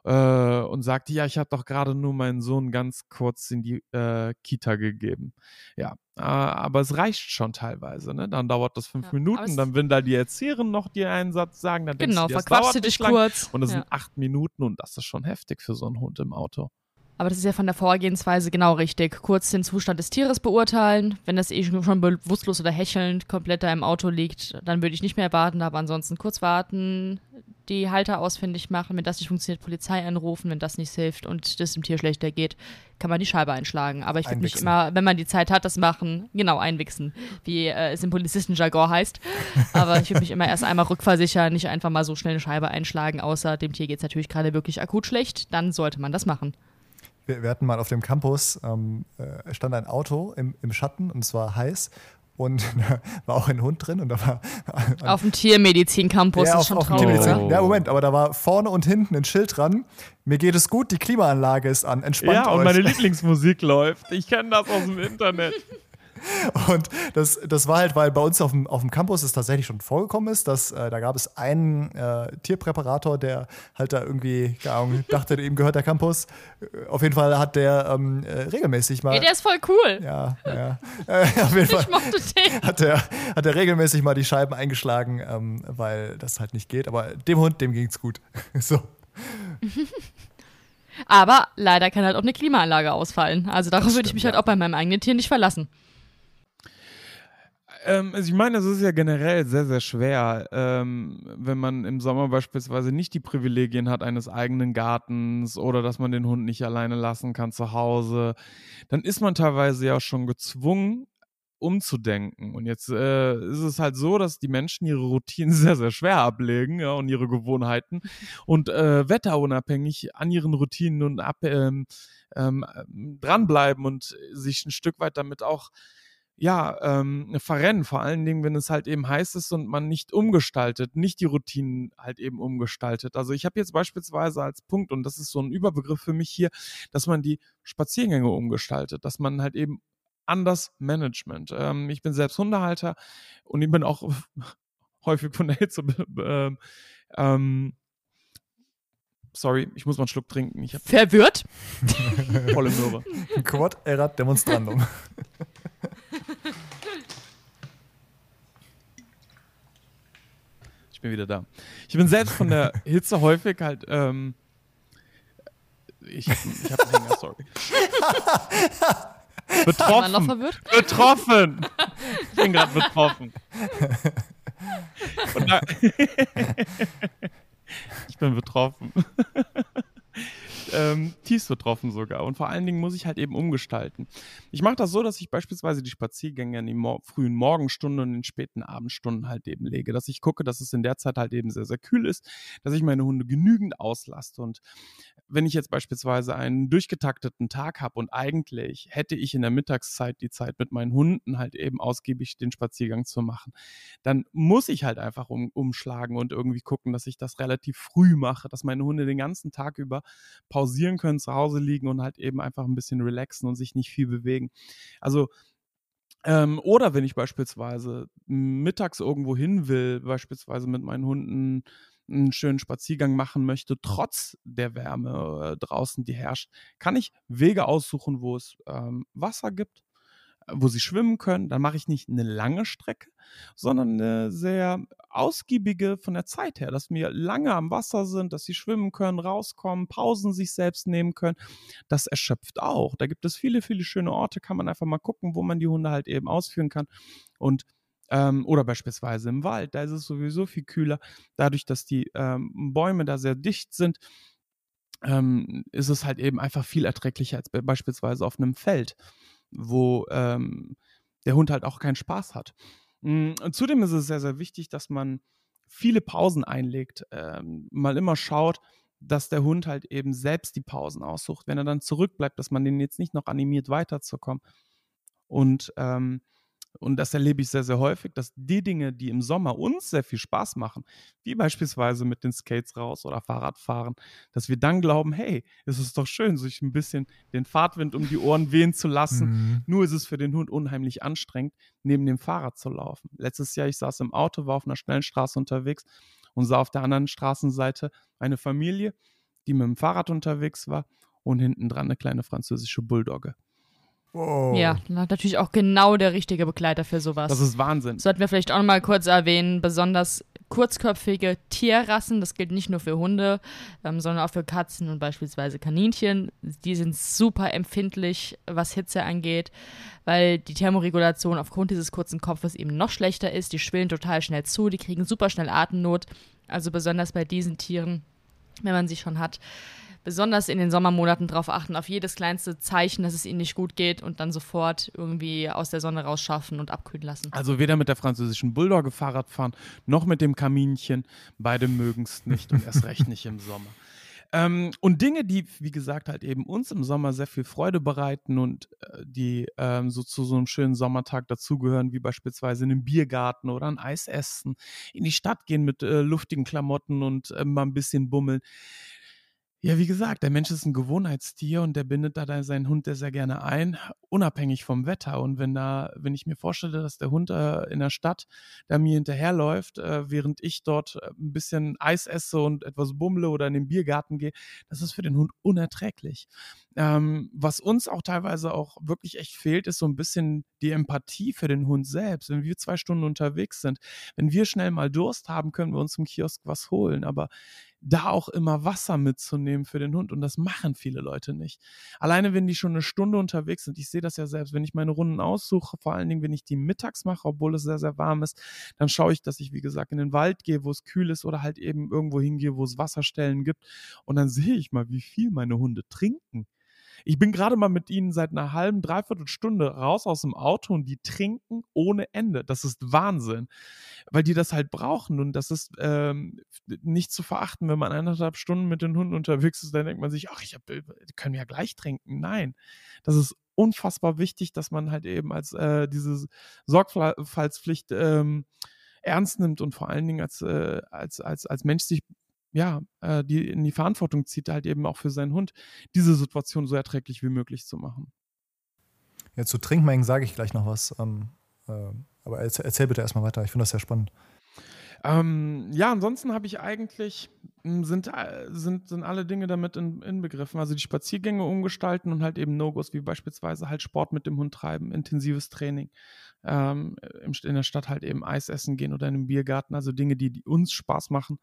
äh, und sagte, ja, ich habe doch gerade nur meinen Sohn ganz kurz in die äh, Kita gegeben. Ja, äh, aber es reicht schon teilweise. Ne? Dann dauert das fünf ja, Minuten, dann will da die Erzieherin noch dir einen Satz sagen, dann genau, denkst du, dir, dich kurz. Und das ja. sind acht Minuten und das ist schon heftig für so einen Hund im Auto. Aber das ist ja von der Vorgehensweise genau richtig. Kurz den Zustand des Tieres beurteilen. Wenn das eh schon bewusstlos oder hechelnd komplett da im Auto liegt, dann würde ich nicht mehr warten. Aber ansonsten kurz warten, die Halter ausfindig machen. Wenn das nicht funktioniert, Polizei anrufen. Wenn das nicht hilft und das dem Tier schlechter geht, kann man die Scheibe einschlagen. Aber ich würde mich immer, wenn man die Zeit hat, das machen, genau, einwichsen, wie äh, es im Polizistenjargon heißt. Aber ich würde mich immer erst einmal rückversichern, nicht einfach mal so schnell eine Scheibe einschlagen, außer dem Tier geht es natürlich gerade wirklich akut schlecht. Dann sollte man das machen wir, wir, hatten mal auf dem Campus, ähm, äh, stand ein Auto im, im Schatten und es war heiß und *laughs* da war auch ein Hund drin und da war *laughs* auf dem Tiermedizin-Campus ja, ist schon auf traurig. Oh. Ja, Moment, aber da war vorne und hinten ein Schild dran. Mir geht es gut, die Klimaanlage ist an. Entspannt Ja, und euch. meine Lieblingsmusik läuft. Ich kenne das aus dem Internet. *laughs* *laughs* Und das, das war halt, weil bei uns auf dem, auf dem Campus es tatsächlich schon vorgekommen ist, dass äh, da gab es einen äh, Tierpräparator, der halt da irgendwie, keine Ahnung, *laughs* dachte, ihm gehört der Campus. Auf jeden Fall hat der ähm, äh, regelmäßig mal. Ey, der ist voll cool. Ja, ja. *laughs* Äh, auf jeden Fall ich mochte den. Hat der, hat der regelmäßig mal die Scheiben eingeschlagen, ähm, weil das halt nicht geht. Aber dem Hund, dem ging es gut. so. Aber leider kann halt auch eine Klimaanlage ausfallen. Also darauf würde ich mich halt auch bei meinem eigenen Tier nicht verlassen. Ähm, also ich meine, es ist ja generell sehr, sehr schwer, ähm, wenn man im Sommer beispielsweise nicht die Privilegien hat eines eigenen Gartens oder dass man den Hund nicht alleine lassen kann zu Hause. Dann ist man teilweise ja schon gezwungen, umzudenken. Und jetzt äh, ist es halt so, dass die Menschen ihre Routinen *laughs* sehr, sehr schwer ablegen ja, und ihre Gewohnheiten und äh, wetterunabhängig an ihren Routinen und ab, ähm, ähm, dranbleiben und sich ein Stück weit damit auch ja, ähm, verrennen, vor allen Dingen, wenn es halt eben heiß ist und man nicht umgestaltet, nicht die Routinen halt eben umgestaltet. Also ich habe jetzt beispielsweise als Punkt, und das ist so ein Überbegriff für mich hier, dass man die Spaziergänge umgestaltet, dass man halt eben anders Management. Ähm, ich bin selbst Hundehalter und ich bin auch *laughs* häufig von der Hitze ähm, ähm, sorry, ich muss mal einen Schluck trinken. Ich Verwirrt? *laughs* Volle Möhre. Quod erat demonstrandum. *laughs* bin wieder da. Ich bin selbst von der *laughs* Hitze häufig halt. Ähm, ich ich einen Hänger, sorry. *laughs* betroffen. noch verwirrt? Betroffen. Ich bin gerade betroffen. *laughs* Ich bin betroffen ähm, tiefst betroffen sogar. Und vor allen Dingen muss ich halt eben umgestalten. Ich mache das so, dass ich beispielsweise die Spaziergänge in den Mor frühen Morgenstunden und in den späten Abendstunden halt eben lege. Dass ich gucke, dass es in der Zeit halt eben sehr, sehr kühl ist, dass ich meine Hunde genügend auslaste. Und wenn ich jetzt beispielsweise einen durchgetakteten Tag habe und eigentlich hätte ich in der Mittagszeit die Zeit mit meinen Hunden halt eben ausgiebig den Spaziergang zu machen, dann muss ich halt einfach um, umschlagen und irgendwie gucken, dass ich das relativ früh mache, dass meine Hunde den ganzen Tag über pausieren können, zu Hause liegen und halt eben einfach ein bisschen relaxen und sich nicht viel bewegen. Also Ähm, oder wenn ich beispielsweise mittags irgendwo hin will, beispielsweise mit meinen Hunden einen schönen Spaziergang machen möchte, trotz der Wärme äh, draußen, die herrscht, kann ich Wege aussuchen, wo es ähm, Wasser gibt, wo sie schwimmen können. Dann mache ich nicht eine lange Strecke, sondern eine sehr ausgiebige von der Zeit her, dass wir lange am Wasser sind, dass sie schwimmen können, rauskommen, Pausen sich selbst nehmen können. Das erschöpft auch. Da gibt es viele, viele schöne Orte, kann man einfach mal gucken, wo man die Hunde halt eben ausführen kann. Und ähm, oder beispielsweise im Wald, da ist es sowieso viel kühler. Dadurch, dass die ähm, Bäume da sehr dicht sind, ähm, ist es halt eben einfach viel erträglicher als beispielsweise auf einem Feld wo ähm, der Hund halt auch keinen Spaß hat. Hm, und zudem ist es sehr, sehr wichtig, dass man viele Pausen einlegt, ähm, mal immer schaut, dass der Hund halt eben selbst die Pausen aussucht. Wenn er dann zurückbleibt, dass man den jetzt nicht noch animiert weiterzukommen. Und ähm, und das erlebe ich sehr, sehr häufig, dass die Dinge, die im Sommer uns sehr viel Spaß machen, wie beispielsweise mit den Skates raus oder Fahrradfahren, dass wir dann glauben, hey, es ist doch schön, sich ein bisschen den Fahrtwind um die Ohren wehen zu lassen. Mhm. Nur ist es für den Hund unheimlich anstrengend, neben dem Fahrrad zu laufen. Letztes Jahr, ich saß im Auto, war auf einer schnellen Straße unterwegs und sah auf der anderen Straßenseite eine Familie, die mit dem Fahrrad unterwegs war und hinten dran eine kleine französische Bulldogge. Wow. Ja, natürlich auch genau der richtige Begleiter für sowas. Das ist Wahnsinn. Sollten wir vielleicht auch noch mal kurz erwähnen, besonders kurzköpfige Tierrassen, das gilt nicht nur für Hunde, ähm, sondern auch für Katzen und beispielsweise Kaninchen. Die sind super empfindlich, was Hitze angeht, weil die Thermoregulation aufgrund dieses kurzen Kopfes eben noch schlechter ist. Die schwillen total schnell zu, die kriegen super schnell Atemnot. Also besonders bei diesen Tieren, wenn man sie schon hat, besonders in den Sommermonaten darauf achten, auf jedes kleinste Zeichen, dass es ihnen nicht gut geht und dann sofort irgendwie aus der Sonne rausschaffen und abkühlen lassen. Also weder mit der französischen Bulldogge Fahrrad fahren, noch mit dem Kaminchen. Beide mögen es nicht und erst recht nicht im Sommer. Ähm, und Dinge, die, wie gesagt, halt eben uns im Sommer sehr viel Freude bereiten und äh, die ähm, so zu so einem schönen Sommertag dazugehören, wie beispielsweise in einem Biergarten oder ein Eis essen, in die Stadt gehen mit äh, luftigen Klamotten und äh, mal ein bisschen bummeln. Ja, wie gesagt, der Mensch ist ein Gewohnheitstier und der bindet da seinen Hund sehr gerne ein, unabhängig vom Wetter. Und wenn da, wenn ich mir vorstelle, dass der Hund äh, in der Stadt da mir hinterherläuft, äh, während ich dort äh, ein bisschen Eis esse und etwas bummle oder in den Biergarten gehe, das ist für den Hund unerträglich. Ähm, was uns auch teilweise auch wirklich echt fehlt, ist so ein bisschen die Empathie für den Hund selbst. Wenn wir zwei Stunden unterwegs sind, wenn wir schnell mal Durst haben, können wir uns im Kiosk was holen. Aber da auch immer Wasser mitzunehmen für den Hund. Und das machen viele Leute nicht. Alleine, wenn die schon eine Stunde unterwegs sind, ich sehe das ja selbst, wenn ich meine Runden aussuche, vor allen Dingen, wenn ich die mittags mache, obwohl es sehr, sehr warm ist, dann schaue ich, dass ich, wie gesagt, in den Wald gehe, wo es kühl ist oder halt eben irgendwo hingehe, wo es Wasserstellen gibt. Und dann sehe ich mal, wie viel meine Hunde trinken. Ich bin gerade mal mit ihnen seit einer halben, dreiviertel Stunde raus aus dem Auto und die trinken ohne Ende. Das ist Wahnsinn, weil die das halt brauchen und das ist ähm, nicht zu verachten, wenn man eineinhalb Stunden mit den Hunden unterwegs ist, dann denkt man sich, ach, ich hab, die können ja gleich trinken. Nein, das ist unfassbar wichtig, dass man halt eben als äh, diese Sorgfaltspflicht ähm, ernst nimmt und vor allen Dingen als, äh, als, als, als Mensch sich ja, äh, die in die Verantwortung zieht, halt eben auch für seinen Hund, diese Situation so erträglich wie möglich zu machen. Ja, zu Trinkmengen sage ich gleich noch was. Ähm, äh, aber erzähl, erzähl, bitte erstmal weiter. Ich finde das sehr spannend. Ähm, ja, ansonsten habe ich eigentlich, hm, sind, äh, sind, sind alle Dinge damit in, inbegriffen. Also die Spaziergänge umgestalten und halt eben No-Gos, wie beispielsweise halt Sport mit dem Hund treiben, intensives Training. Ähm, in der Stadt halt eben Eis essen gehen oder in einem Biergarten. Also Dinge, die, die uns Spaß machen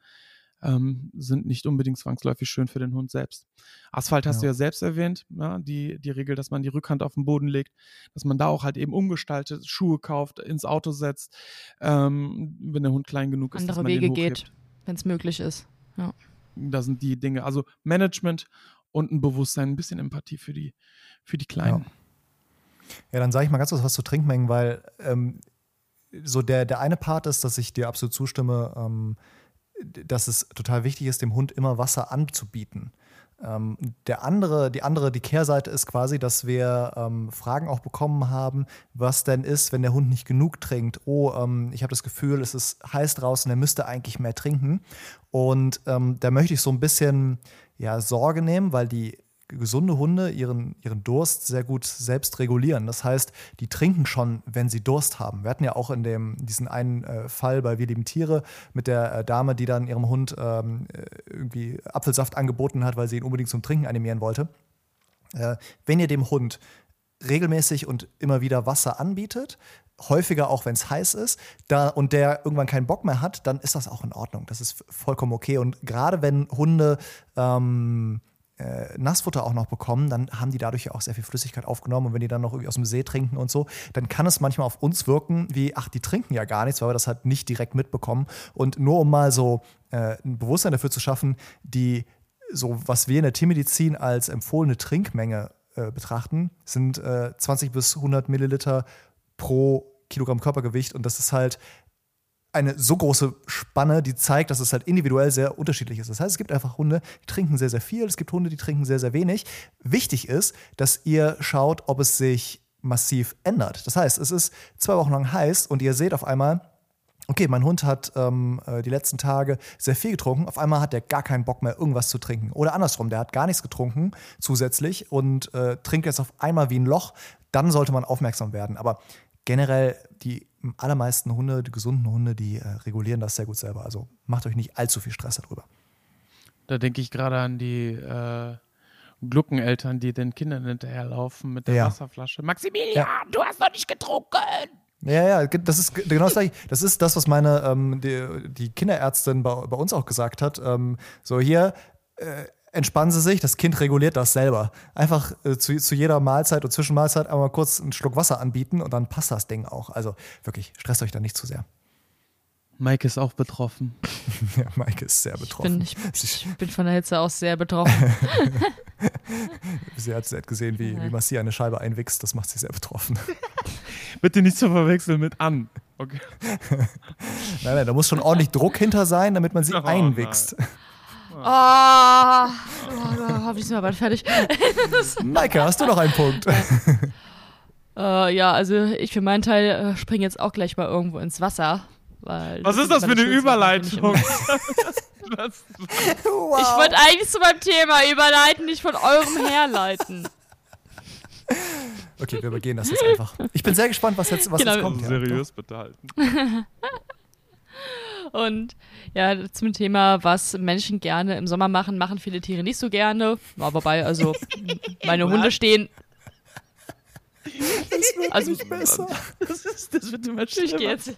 ähm, sind nicht unbedingt zwangsläufig schön für den Hund selbst. Asphalt hast ja. du ja selbst erwähnt, ja, die, die Regel, dass man die Rückhand auf den Boden legt, dass man da auch halt eben umgestaltet, Schuhe kauft, ins Auto setzt, ähm, wenn der Hund klein genug ist. Andere Wege geht, wenn es möglich ist. Ja. Da sind die Dinge, also Management und ein Bewusstsein, ein bisschen Empathie für die, für die Kleinen. Ja. Ja, dann sage ich mal ganz kurz was zu Trinkmengen, weil ähm, so der, der eine Part ist, dass ich dir absolut zustimme, ähm, dass es total wichtig ist, dem Hund immer Wasser anzubieten. Ähm, der andere, die andere, die Kehrseite ist quasi, dass wir ähm, Fragen auch bekommen haben, was denn ist, wenn der Hund nicht genug trinkt. Oh, ähm, ich habe das Gefühl, es ist heiß draußen, er müsste eigentlich mehr trinken. Und ähm, da möchte ich so ein bisschen ja, Sorge nehmen, weil die gesunde Hunde ihren, ihren Durst sehr gut selbst regulieren. Das heißt, die trinken schon, wenn sie Durst haben. Wir hatten ja auch in dem, diesen einen äh, Fall bei Wir lieben Tiere mit der äh, Dame, die dann ihrem Hund ähm, äh, irgendwie Apfelsaft angeboten hat, weil sie ihn unbedingt zum Trinken animieren wollte. Äh, wenn ihr dem Hund regelmäßig und immer wieder Wasser anbietet, häufiger auch wenn es heiß ist, da und der irgendwann keinen Bock mehr hat, dann ist das auch in Ordnung. Das ist vollkommen okay. Und gerade wenn Hunde ähm, äh, Nassfutter auch noch bekommen, dann haben die dadurch ja auch sehr viel Flüssigkeit aufgenommen. Und wenn die dann noch irgendwie aus dem See trinken und so, dann kann es manchmal auf uns wirken wie, ach, die trinken ja gar nichts, weil wir das halt nicht direkt mitbekommen. Und nur um mal so äh, ein Bewusstsein dafür zu schaffen, die so, was wir in der Tiermedizin als empfohlene Trinkmenge äh, betrachten, sind äh, 20 bis 100 Milliliter pro Kilogramm Körpergewicht. Und das ist halt eine so große Spanne, die zeigt, dass es halt individuell sehr unterschiedlich ist. Das heißt, es gibt einfach Hunde, die trinken sehr, sehr viel, es gibt Hunde, die trinken sehr, sehr wenig. Wichtig ist, dass ihr schaut, ob es sich massiv ändert. Das heißt, es ist zwei Wochen lang heiß und ihr seht auf einmal, okay, mein Hund hat ähm, äh, die letzten Tage sehr viel getrunken, auf einmal hat er gar keinen Bock mehr, irgendwas zu trinken. Oder andersrum, der hat gar nichts getrunken zusätzlich und äh, trinkt jetzt auf einmal wie ein Loch, dann sollte man aufmerksam werden. Aber generell die allermeisten Hunde, die gesunden Hunde, die äh, regulieren das sehr gut selber. Also macht euch nicht allzu viel Stress darüber. Da denke ich gerade an die äh, Gluckeneltern, die den Kindern hinterherlaufen mit der Ja. Wasserflasche. Maximilian, du hast noch nicht getrunken. Ja, ja, das ist ge- genau das gleiche. Das ist das, was meine ähm, die, die Kinderärztin bei, bei uns auch gesagt hat. Ähm, so hier äh, entspannen Sie sich, das Kind reguliert das selber. Einfach äh, zu, zu jeder Mahlzeit und Zwischenmahlzeit einmal kurz einen Schluck Wasser anbieten und dann passt das Ding auch. Also wirklich, stresst euch da nicht zu sehr. Mike ist auch betroffen. *laughs* Ja, Maike ist sehr Ich betroffen. bin, ich, *laughs* ich bin von der Hitze auch sehr betroffen. *laughs* sie, hat, sie hat gesehen, wie, wie Massi eine Scheibe einwächst. Das macht sie sehr betroffen. Bitte nicht zu verwechseln mit an. Okay. nein, nein, da muss schon ordentlich Druck hinter sein, damit man sie Oh, einwächst. Oh, oh, hoffentlich sind wir bald fertig. *laughs* Maike, hast du noch einen Punkt? *laughs* Äh, ja, also ich für meinen Teil äh, springe jetzt auch gleich mal irgendwo ins Wasser. Weil Was ist das für eine Überleitung? Das- *laughs* wow. Ich wollte eigentlich zu meinem Thema überleiten, nicht von eurem herleiten. Okay, wir übergehen das jetzt einfach. Ich bin sehr gespannt, was jetzt, was Genau. jetzt kommt. Ja. seriös bitte halten. Und ja, zum Thema, was Menschen gerne im Sommer machen, machen viele Tiere nicht so gerne. Ja, wobei, also *laughs* meine Hunde stehen. *laughs* Also, Nicht besser. Das, ist, das wird immer ich gehe schlimmer. jetzt.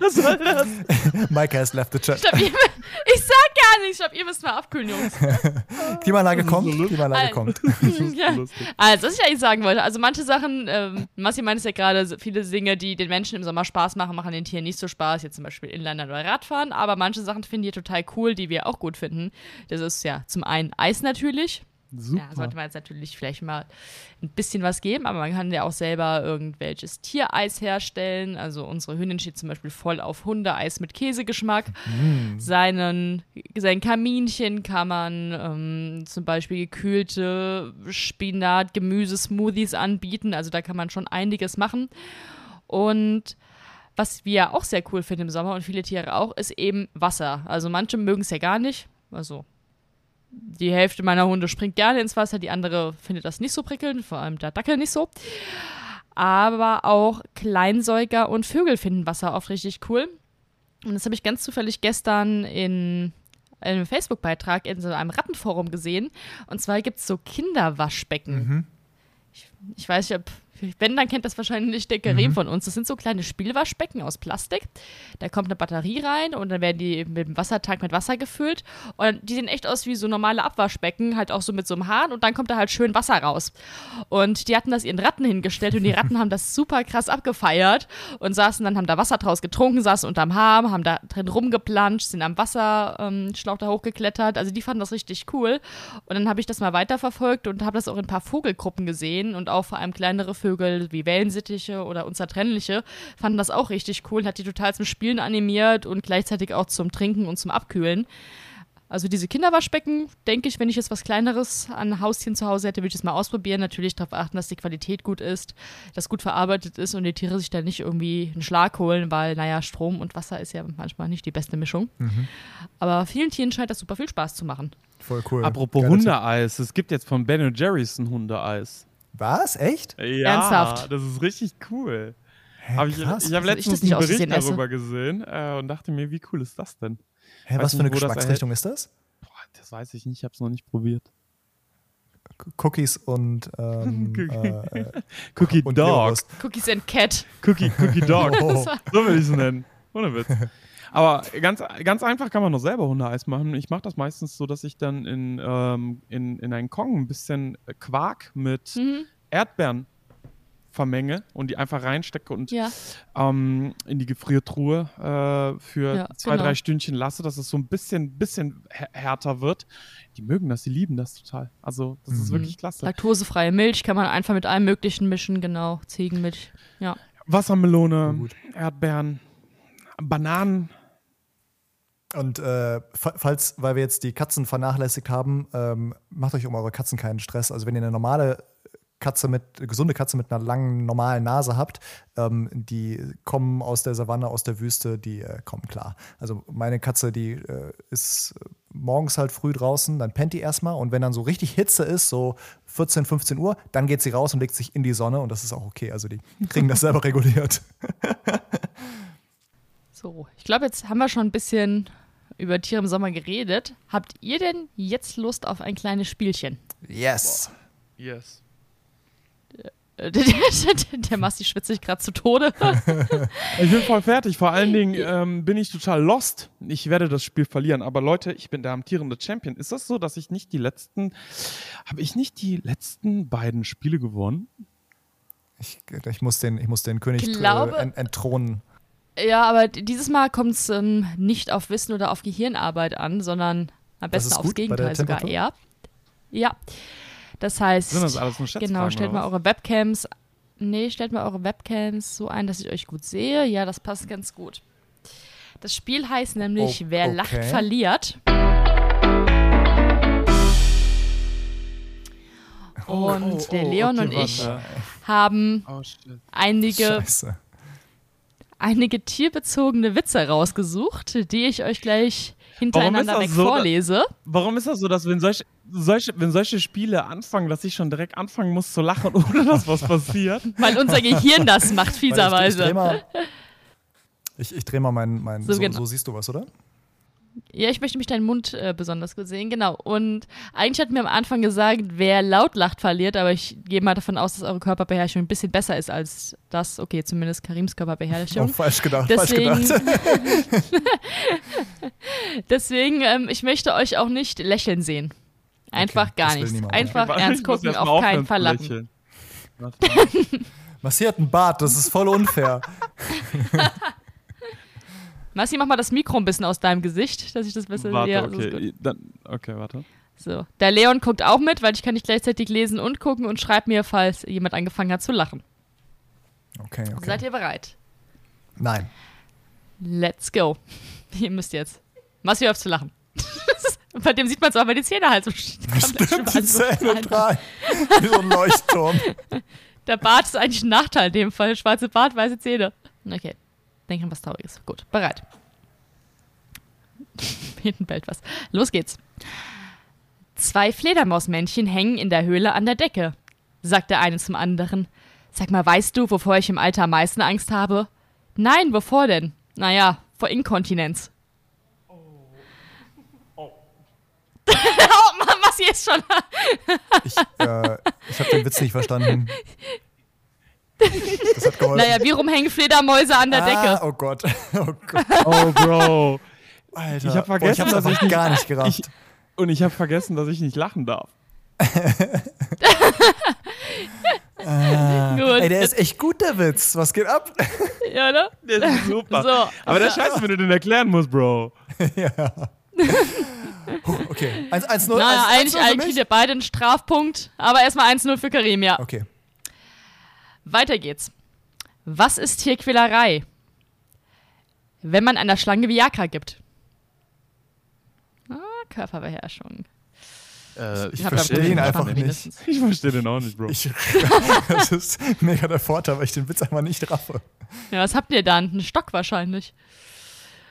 Was soll das? *laughs* Maike has left the chat. Ich, glaub, ihr, ich sag gar nichts. Ich glaube, ihr müsst mal abkühlen, Jungs. *laughs* Klimaanlage kommt, so. Klimaanlage Ein- kommt. ja. Also, was ich eigentlich sagen wollte, also manche Sachen, ähm, Massi meint es ja gerade, so viele Dinge, die den Menschen im Sommer Spaß machen, machen den Tieren nicht so Spaß, jetzt zum Beispiel Inliner oder Radfahren, aber manche Sachen finden die total cool, die wir auch gut finden. Das ist ja zum einen Eis natürlich. Super. Ja, sollte man jetzt natürlich vielleicht mal ein bisschen was geben, aber man kann ja auch selber irgendwelches Tiereis herstellen. Also unsere Hündin steht zum Beispiel voll auf Hundeeis mit Käsegeschmack. Seinen, sein Kaminchen kann man ähm, zum Beispiel gekühlte Spinat, Gemüsesmoothies anbieten. Also da kann man schon einiges machen. Und was wir auch sehr cool finden im Sommer und viele Tiere auch, ist eben Wasser. Also manche mögen es ja gar nicht. Also die Hälfte meiner Hunde springt gerne ins Wasser, die andere findet das nicht so prickelnd, vor allem der Dackel nicht so. Aber auch Kleinsäuger und Vögel finden Wasser oft richtig cool. Und das habe ich ganz zufällig gestern in einem Facebook-Beitrag in so einem Rattenforum gesehen. Und zwar gibt es so Kinderwaschbecken. Ich, ich weiß nicht, ob, wenn, dann kennt das wahrscheinlich der Karim von uns. Das sind so kleine Spielwaschbecken aus Plastik. Da kommt eine Batterie rein und dann werden die mit dem Wassertank mit Wasser gefüllt. Und die sehen echt aus wie so normale Abwaschbecken, halt auch so mit so einem Hahn und dann kommt da halt schön Wasser raus. Und die hatten das ihren Ratten hingestellt und die Ratten *laughs* haben das super krass abgefeiert und saßen dann, haben da Wasser draus getrunken, saßen unterm Hahn, haben da drin rumgeplanscht, sind am Wasserschlauch ähm, da hochgeklettert. Also die fanden das richtig cool. Und dann habe ich das mal weiterverfolgt und habe das auch in ein paar Vogelgruppen gesehen und auch vor allem kleinere Vögel wie Wellensittiche oder unzertrennliche fanden das auch richtig cool, hat die total zum Spielen animiert und gleichzeitig auch zum Trinken und zum Abkühlen. Also diese Kinderwaschbecken, denke ich, wenn ich jetzt was Kleineres an Haustieren zu Hause hätte, würde ich es mal ausprobieren. Natürlich darauf achten, dass die Qualität gut ist, dass gut verarbeitet ist und die Tiere sich dann nicht irgendwie einen Schlag holen, weil, naja, Strom und Wasser ist ja manchmal nicht die beste Mischung. Aber vielen Tieren scheint das super viel Spaß zu machen. Voll cool. Apropos. Hundeeis, es gibt jetzt von Ben Jerry's ein Hundeeis. Was? Echt? Ja, Ernsthaft? das ist richtig cool. Hä, Hab ich ich habe Also ich letztens das nicht einen Bericht darüber gesehen äh, und dachte mir, wie cool ist das denn? Hä, was für eine Geschmacksrichtung ist das? Boah, das weiß ich nicht, ich habe es noch nicht probiert. Cookies und, ähm, *laughs* äh, äh, *laughs* Cookie und Dog. Leberwurst. Cookies and Cat. Cookie, Cookie Dog. *laughs* Oh. So will ich es nennen. Ohne Witz. Aber ganz, ganz einfach kann man noch selber Hundeeis machen. Ich mache das meistens so, dass ich dann in, ähm, in, in einen Kong ein bisschen Quark mit Mhm. Erdbeeren vermenge und die einfach reinstecke und Ja. ähm, in die Gefriertruhe äh, für Ja, zwei, genau. drei Stündchen lasse, dass es so ein bisschen, bisschen hä- härter wird. Die mögen das, die lieben das total. Also, das ist Mhm. wirklich klasse. Laktosefreie Milch kann man einfach mit allem Möglichen mischen, genau. Ziegenmilch. Ja. Wassermelone. Erdbeeren, Bananen. Und äh, fa- falls, weil wir jetzt die Katzen vernachlässigt haben, ähm, macht euch um eure Katzen keinen Stress. Also wenn ihr eine normale Katze mit, gesunde Katze mit einer langen, normalen Nase habt, ähm, die kommen aus der Savanne, aus der Wüste, die äh, kommen klar. Also meine Katze, die äh, ist morgens halt früh draußen, dann pennt die erstmal und wenn dann so richtig Hitze ist, so 14, 15 Uhr, dann geht sie raus und legt sich in die Sonne und das ist auch okay. Also die *laughs* kriegen das selber reguliert. So, ich glaube, jetzt haben wir schon ein bisschen über Tiere im Sommer geredet. Habt ihr denn jetzt Lust auf ein kleines Spielchen? Yes. Yes. Äh, *laughs* Der, der, der Massi schwitzt sich gerade zu Tode. Ich bin voll fertig. Vor allen Dingen *laughs* ähm, bin ich total lost. Ich werde das Spiel verlieren. Aber Leute, ich bin der amtierende Champion. Ist das so, dass ich nicht die letzten, habe ich nicht die letzten beiden Spiele gewonnen? Ich, ich, muss den, ich muss den König Glaube- äh, ent, entthronen. Ja, aber dieses Mal kommt es ähm, nicht auf Wissen oder auf Gehirnarbeit an, sondern am besten aufs Gegenteil sogar eher. Ja. Das heißt, Sind das alles nur genau, stellt mal eure Webcams. Nee, stellt mal eure Webcams so ein, dass ich euch gut sehe. Ja, das passt ganz gut. Das Spiel heißt nämlich Oh, Wer okay. lacht, verliert. Und der Leon okay, und ich warte. haben Oh, einige, Scheiße. Einige tierbezogene Witze rausgesucht, die ich euch gleich hintereinander weg so, da- vorlese. Warum ist das so, dass wenn solche, solche, wenn solche Spiele anfangen, dass ich schon direkt anfangen muss zu lachen, *laughs* ohne dass was passiert? Weil unser Gehirn das macht, Weil Ich, ich fieserweise. dreh mal, ich, ich dreh mal meinen. Mein, So so, genau. so siehst du was, oder? Ja, ich möchte mich deinen Mund äh, besonders gut sehen, genau. Und eigentlich hat mir am Anfang gesagt, wer laut lacht, verliert, aber ich gehe mal davon aus, dass eure Körperbeherrschung ein bisschen besser ist als das. Okay, zumindest Karims Oh, Körperbeherrschung. falsch gedacht. Deswegen, falsch gedacht. *laughs* deswegen ähm, ich möchte euch auch nicht lächeln sehen. Einfach Okay, gar nichts. Einfach Ich ernst *laughs* gucken, auf keinen Fall lachen. *laughs* Massi hat einen Bart, das ist voll unfair. Massi, mach mal das Mikro ein bisschen aus deinem Gesicht, dass ich das besser Warte, sehe. Okay. Dann, okay, warte. So. Der Leon guckt auch mit, weil ich kann nicht gleichzeitig lesen und gucken und schreibt mir, falls jemand angefangen hat zu lachen. Okay, okay. Seid ihr bereit? Nein. Let's go. *laughs* Ihr müsst jetzt. Massi hört auf zu lachen. *laughs* Bei dem sieht man zwar, weil die Zähne halt so *laughs* Stimmt, die Zähne drei. Wie so ein Leuchtturm. Der Bart ist eigentlich ein Nachteil in dem Fall. Schwarze Bart, weiße Zähne. Okay. Denken was Trauriges. Gut, bereit. *laughs* Hinten bellt was. Los geht's. Zwei Fledermausmännchen hängen in der Höhle an der Decke, sagt der eine zum anderen. Sag mal, weißt du, wovor ich im Alter am meisten Angst habe? Nein, wovor denn? Naja, vor Inkontinenz. Oh, *laughs* Mann, was hier ist schon. Ich, äh, ich habe den Witz nicht verstanden. *laughs* Das hat geholfen. Naja, wie rum hängen Fledermäuse an der ah, Decke? Oh Gott. *laughs* Oh Gott. Oh, Bro. Alter. Ich hab Boah, vergessen, ich hab's dass ich nicht- gar nicht gerafft. Ich, und ich habe vergessen, dass ich nicht lachen darf. Ah. *laughs* Gut. Ey, der ist echt gut, der Witz. Was geht ab? *laughs* Ja, ne? Der ist super. So. Aber der Scheiße, wenn du den erklären musst, Bro. Okay. 1-0. 1-0 Naja, 1-0 eigentlich, eigentlich kriegt ihr beide einen Strafpunkt, aber erstmal 1-0 für Karim, ja. Okay. Weiter geht's. Was ist Tierquälerei? Wenn man einer Schlange Viagra gibt. Ah, Körperbeherrschung. Äh, Ich da verstehe ihn einfach nicht. Ich verstehe den auch nicht, Bro. Ich, *laughs* das ist mega der Vorteil, weil ich den Witz einfach nicht raffe. Ja, was habt ihr dann? Einen Stock wahrscheinlich.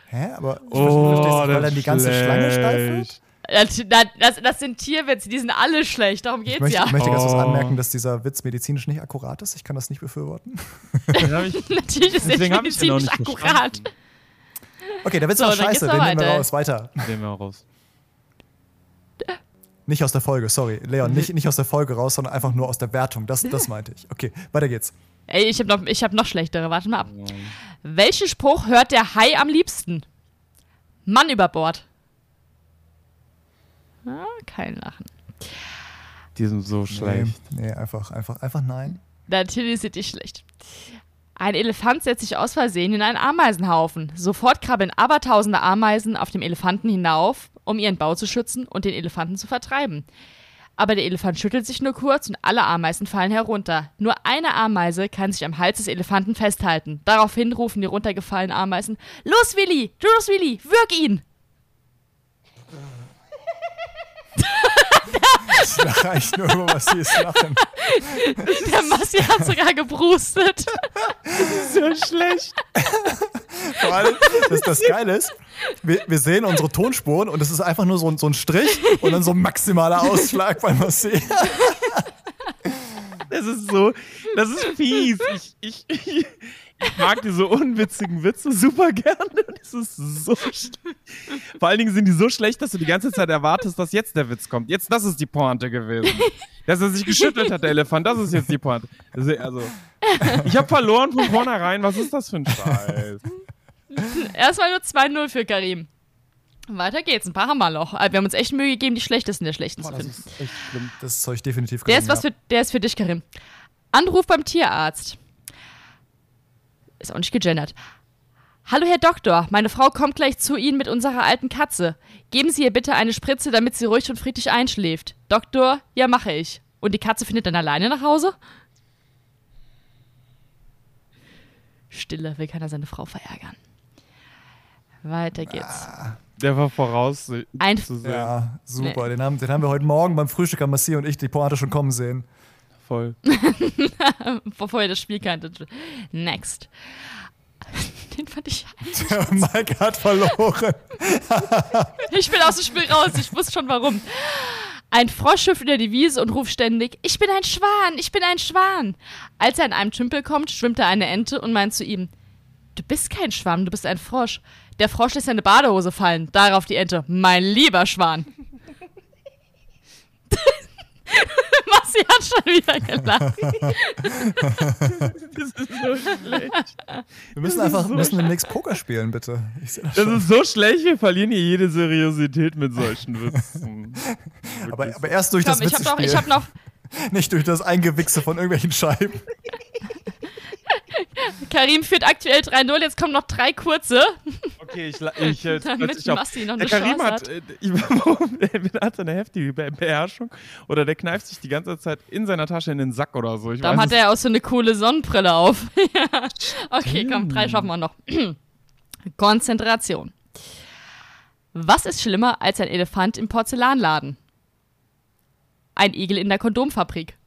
Hä? Aber ich Oh, verstehe nicht, weil dann die ganze Schlange steif wird? Das, das, das sind Tierwitze, die sind alle schlecht, darum Ich geht's möchte, ja. ich möchte ganz kurz Oh. anmerken, dass dieser Witz medizinisch nicht akkurat ist. Ich kann das nicht befürworten. Ich- *laughs* Natürlich ist Deswegen der ich den auch medizinisch nicht akkurat. verstanden. Okay, der Witz So, war scheiße, noch den nehmen wir raus. Weiter. Den wir auch raus. Nicht aus der Folge, sorry. Leon, nicht, nicht aus der Folge raus, sondern einfach nur aus der Wertung. Das, das meinte ich. Okay, weiter geht's. Ey, ich habe noch, ich hab noch schlechtere. Warte mal ab. Welchen Spruch hört der Hai am liebsten? Mann über Bord. Ah, kein Lachen. Die sind so schlecht. Nee, nee, einfach, einfach, einfach nein. Natürlich sind die schlecht. Ein Elefant setzt sich aus Versehen in einen Ameisenhaufen. Sofort krabbeln abertausende Ameisen auf dem Elefanten hinauf, um ihren Bau zu schützen und den Elefanten zu vertreiben. Aber der Elefant schüttelt sich nur kurz und alle Ameisen fallen herunter. Nur eine Ameise kann sich am Hals des Elefanten festhalten. Daraufhin rufen die runtergefallenen Ameisen: Los, Willi! Los, Willi! Wirk ihn! Ich lache eigentlich nur über was sie ist lachen. Der Massi hat sogar gebrustet. So schlecht. Vor allem, dass das Geile ist, wir, wir sehen unsere Tonspuren und es ist einfach nur so, ein- so ein Strich und dann so ein maximaler Ausschlag beim Marseille. Das ist so, das ist fies. Ich, ich mag diese unwitzigen Witze super gerne. *laughs* Das ist so Vor allen Dingen sind die so schlecht, dass du die ganze Zeit erwartest, dass jetzt der Witz kommt. Jetzt, das ist die Pointe gewesen. Dass er sich geschüttelt hat, der Elefant, das ist jetzt die Pointe. Also, also ich habe verloren von vornherein. Was ist das für ein Scheiß? Erstmal nur 2-0 für Karim. Weiter geht's. Ein paar haben wir noch. Wir haben uns echt Mühe gegeben, die schlechtesten der schlechten zu Das finden. ist echt schlimm. Das euch definitiv Der ist, gelungen, was für, der ist für dich, Karim. Anruf beim Tierarzt. Ist auch nicht gegendert. Hallo, Herr Doktor. Meine Frau kommt gleich zu Ihnen mit unserer alten Katze. Geben Sie ihr bitte eine Spritze, damit sie ruhig und friedlich einschläft. Doktor, ja, mache ich. Und die Katze findet dann alleine nach Hause? Stille, will keiner seine Frau verärgern. Weiter geht's. Der war voraus Ein- zu Ja, super. Den, haben, den haben wir heute Morgen beim Frühstück am Massi und ich die Pointe schon kommen sehen. Voll. *laughs* Bevor ihr das Spiel kanntet. Next. *laughs* Den fand ich *laughs* Mike hat verloren. Ich bin aus dem Spiel raus, ich wusste schon warum. Ein Frosch hüpft über die Wiese und ruft ständig: Ich bin ein Schwan, ich bin ein Schwan. Als er an einem Tümpel kommt, schwimmt da eine Ente und meint zu ihm: Du bist kein Schwamm, du bist ein Frosch. Der Frosch lässt seine Badehose fallen. Darauf die Ente: Mein lieber Schwan. Massi hat *laughs* schon wieder gelacht. Das ist so schlecht. Wir müssen Das einfach so müssen demnächst Poker spielen, bitte. Das Das ist so schlecht, wir verlieren hier jede Seriosität mit solchen Witzen. *laughs* aber, aber erst durch Komm, das ich hab noch, Witzespiel, ich hab noch, *laughs* nicht durch das Eingewichse von irgendwelchen Scheiben. Karim führt aktuell 3-0, jetzt kommen noch drei kurze. Okay, ich, ich äh, Damit. Massi noch Der eine Karim Chance hat, hat. äh, ich, warum, der hat eine heftige Be Beherrschung oder der kneift sich die ganze Zeit in seiner Tasche in den Sack oder so. Ich Darum weiß hat er auch so eine coole Sonnenbrille auf. *laughs* Ja. okay, komm, drei schaffen wir noch. *clears throat* Konzentration. Was ist schlimmer als ein Elefant im Porzellanladen? Ein Igel in der Kondomfabrik.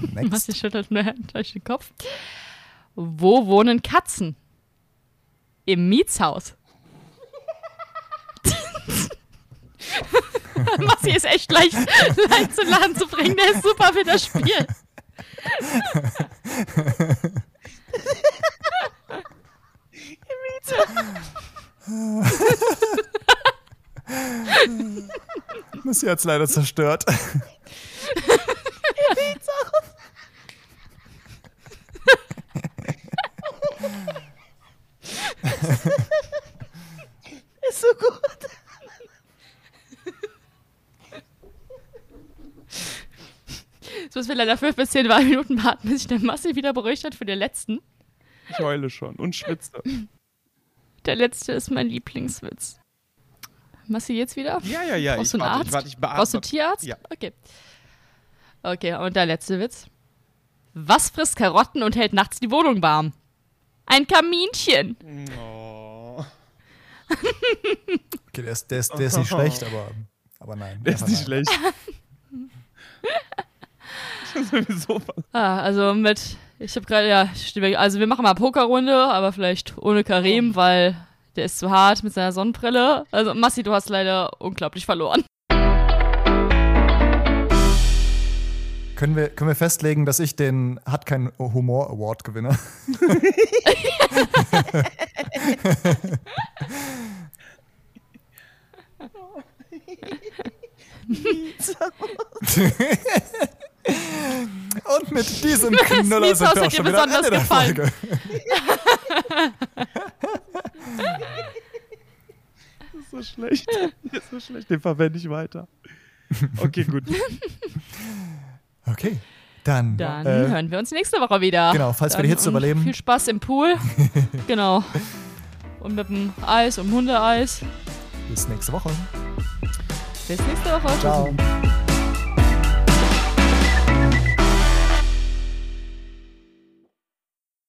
Was Next. *laughs* ihr schüttelt nur den Kopf. Wo wohnen Katzen? Im Mietshaus. *laughs* Massi ist echt leicht, leicht zum Laden zu bringen. Der ist super für das Spiel. Massi hat's leider zerstört. *laughs* Ist so gut. Jetzt müssen wir leider fünf bis zehn Minuten warten, bis sich der Massi wieder beruhigt hat für den letzten. Ich heule schon und schwitze. Der letzte ist mein Lieblingswitz. Massi jetzt wieder? Ja, ja, ja. Brauchst du einen warte, Arzt? Ich, warte, ich. Brauchst du einen Tierarzt? Ja. Okay. Okay, und der letzte Witz. Was frisst Karotten und hält nachts die Wohnung warm? Ein Kaminchen. Oh. Okay, der ist, der ist, der ist nicht schlecht, aber, aber nein. Der ist nicht nein. schlecht. Sowieso. *laughs* Ah, also mit, ich habe gerade, ja, also wir machen mal Pokerrunde, aber vielleicht ohne Karim, weil der ist zu hart mit seiner Sonnenbrille. Also Massi, du hast leider unglaublich verloren. Können wir, können wir festlegen, dass ich den Hat kein Humor Award gewinne? *laughs* Und mit diesem Knüller sind wir auch schon wieder am Ende der gefallen. Folge. *laughs* Das ist so schlecht. Der ist so schlecht. Den verwende ich weiter. Okay, gut. *laughs* Okay, dann, Dann äh, hören wir uns nächste Woche wieder. Genau, falls wir Dann die Hitze überleben. Viel Spaß im Pool. *laughs* genau. Und mit dem Eis und Hundeeis. bis nächste Woche. Bis nächste Woche. Ciao.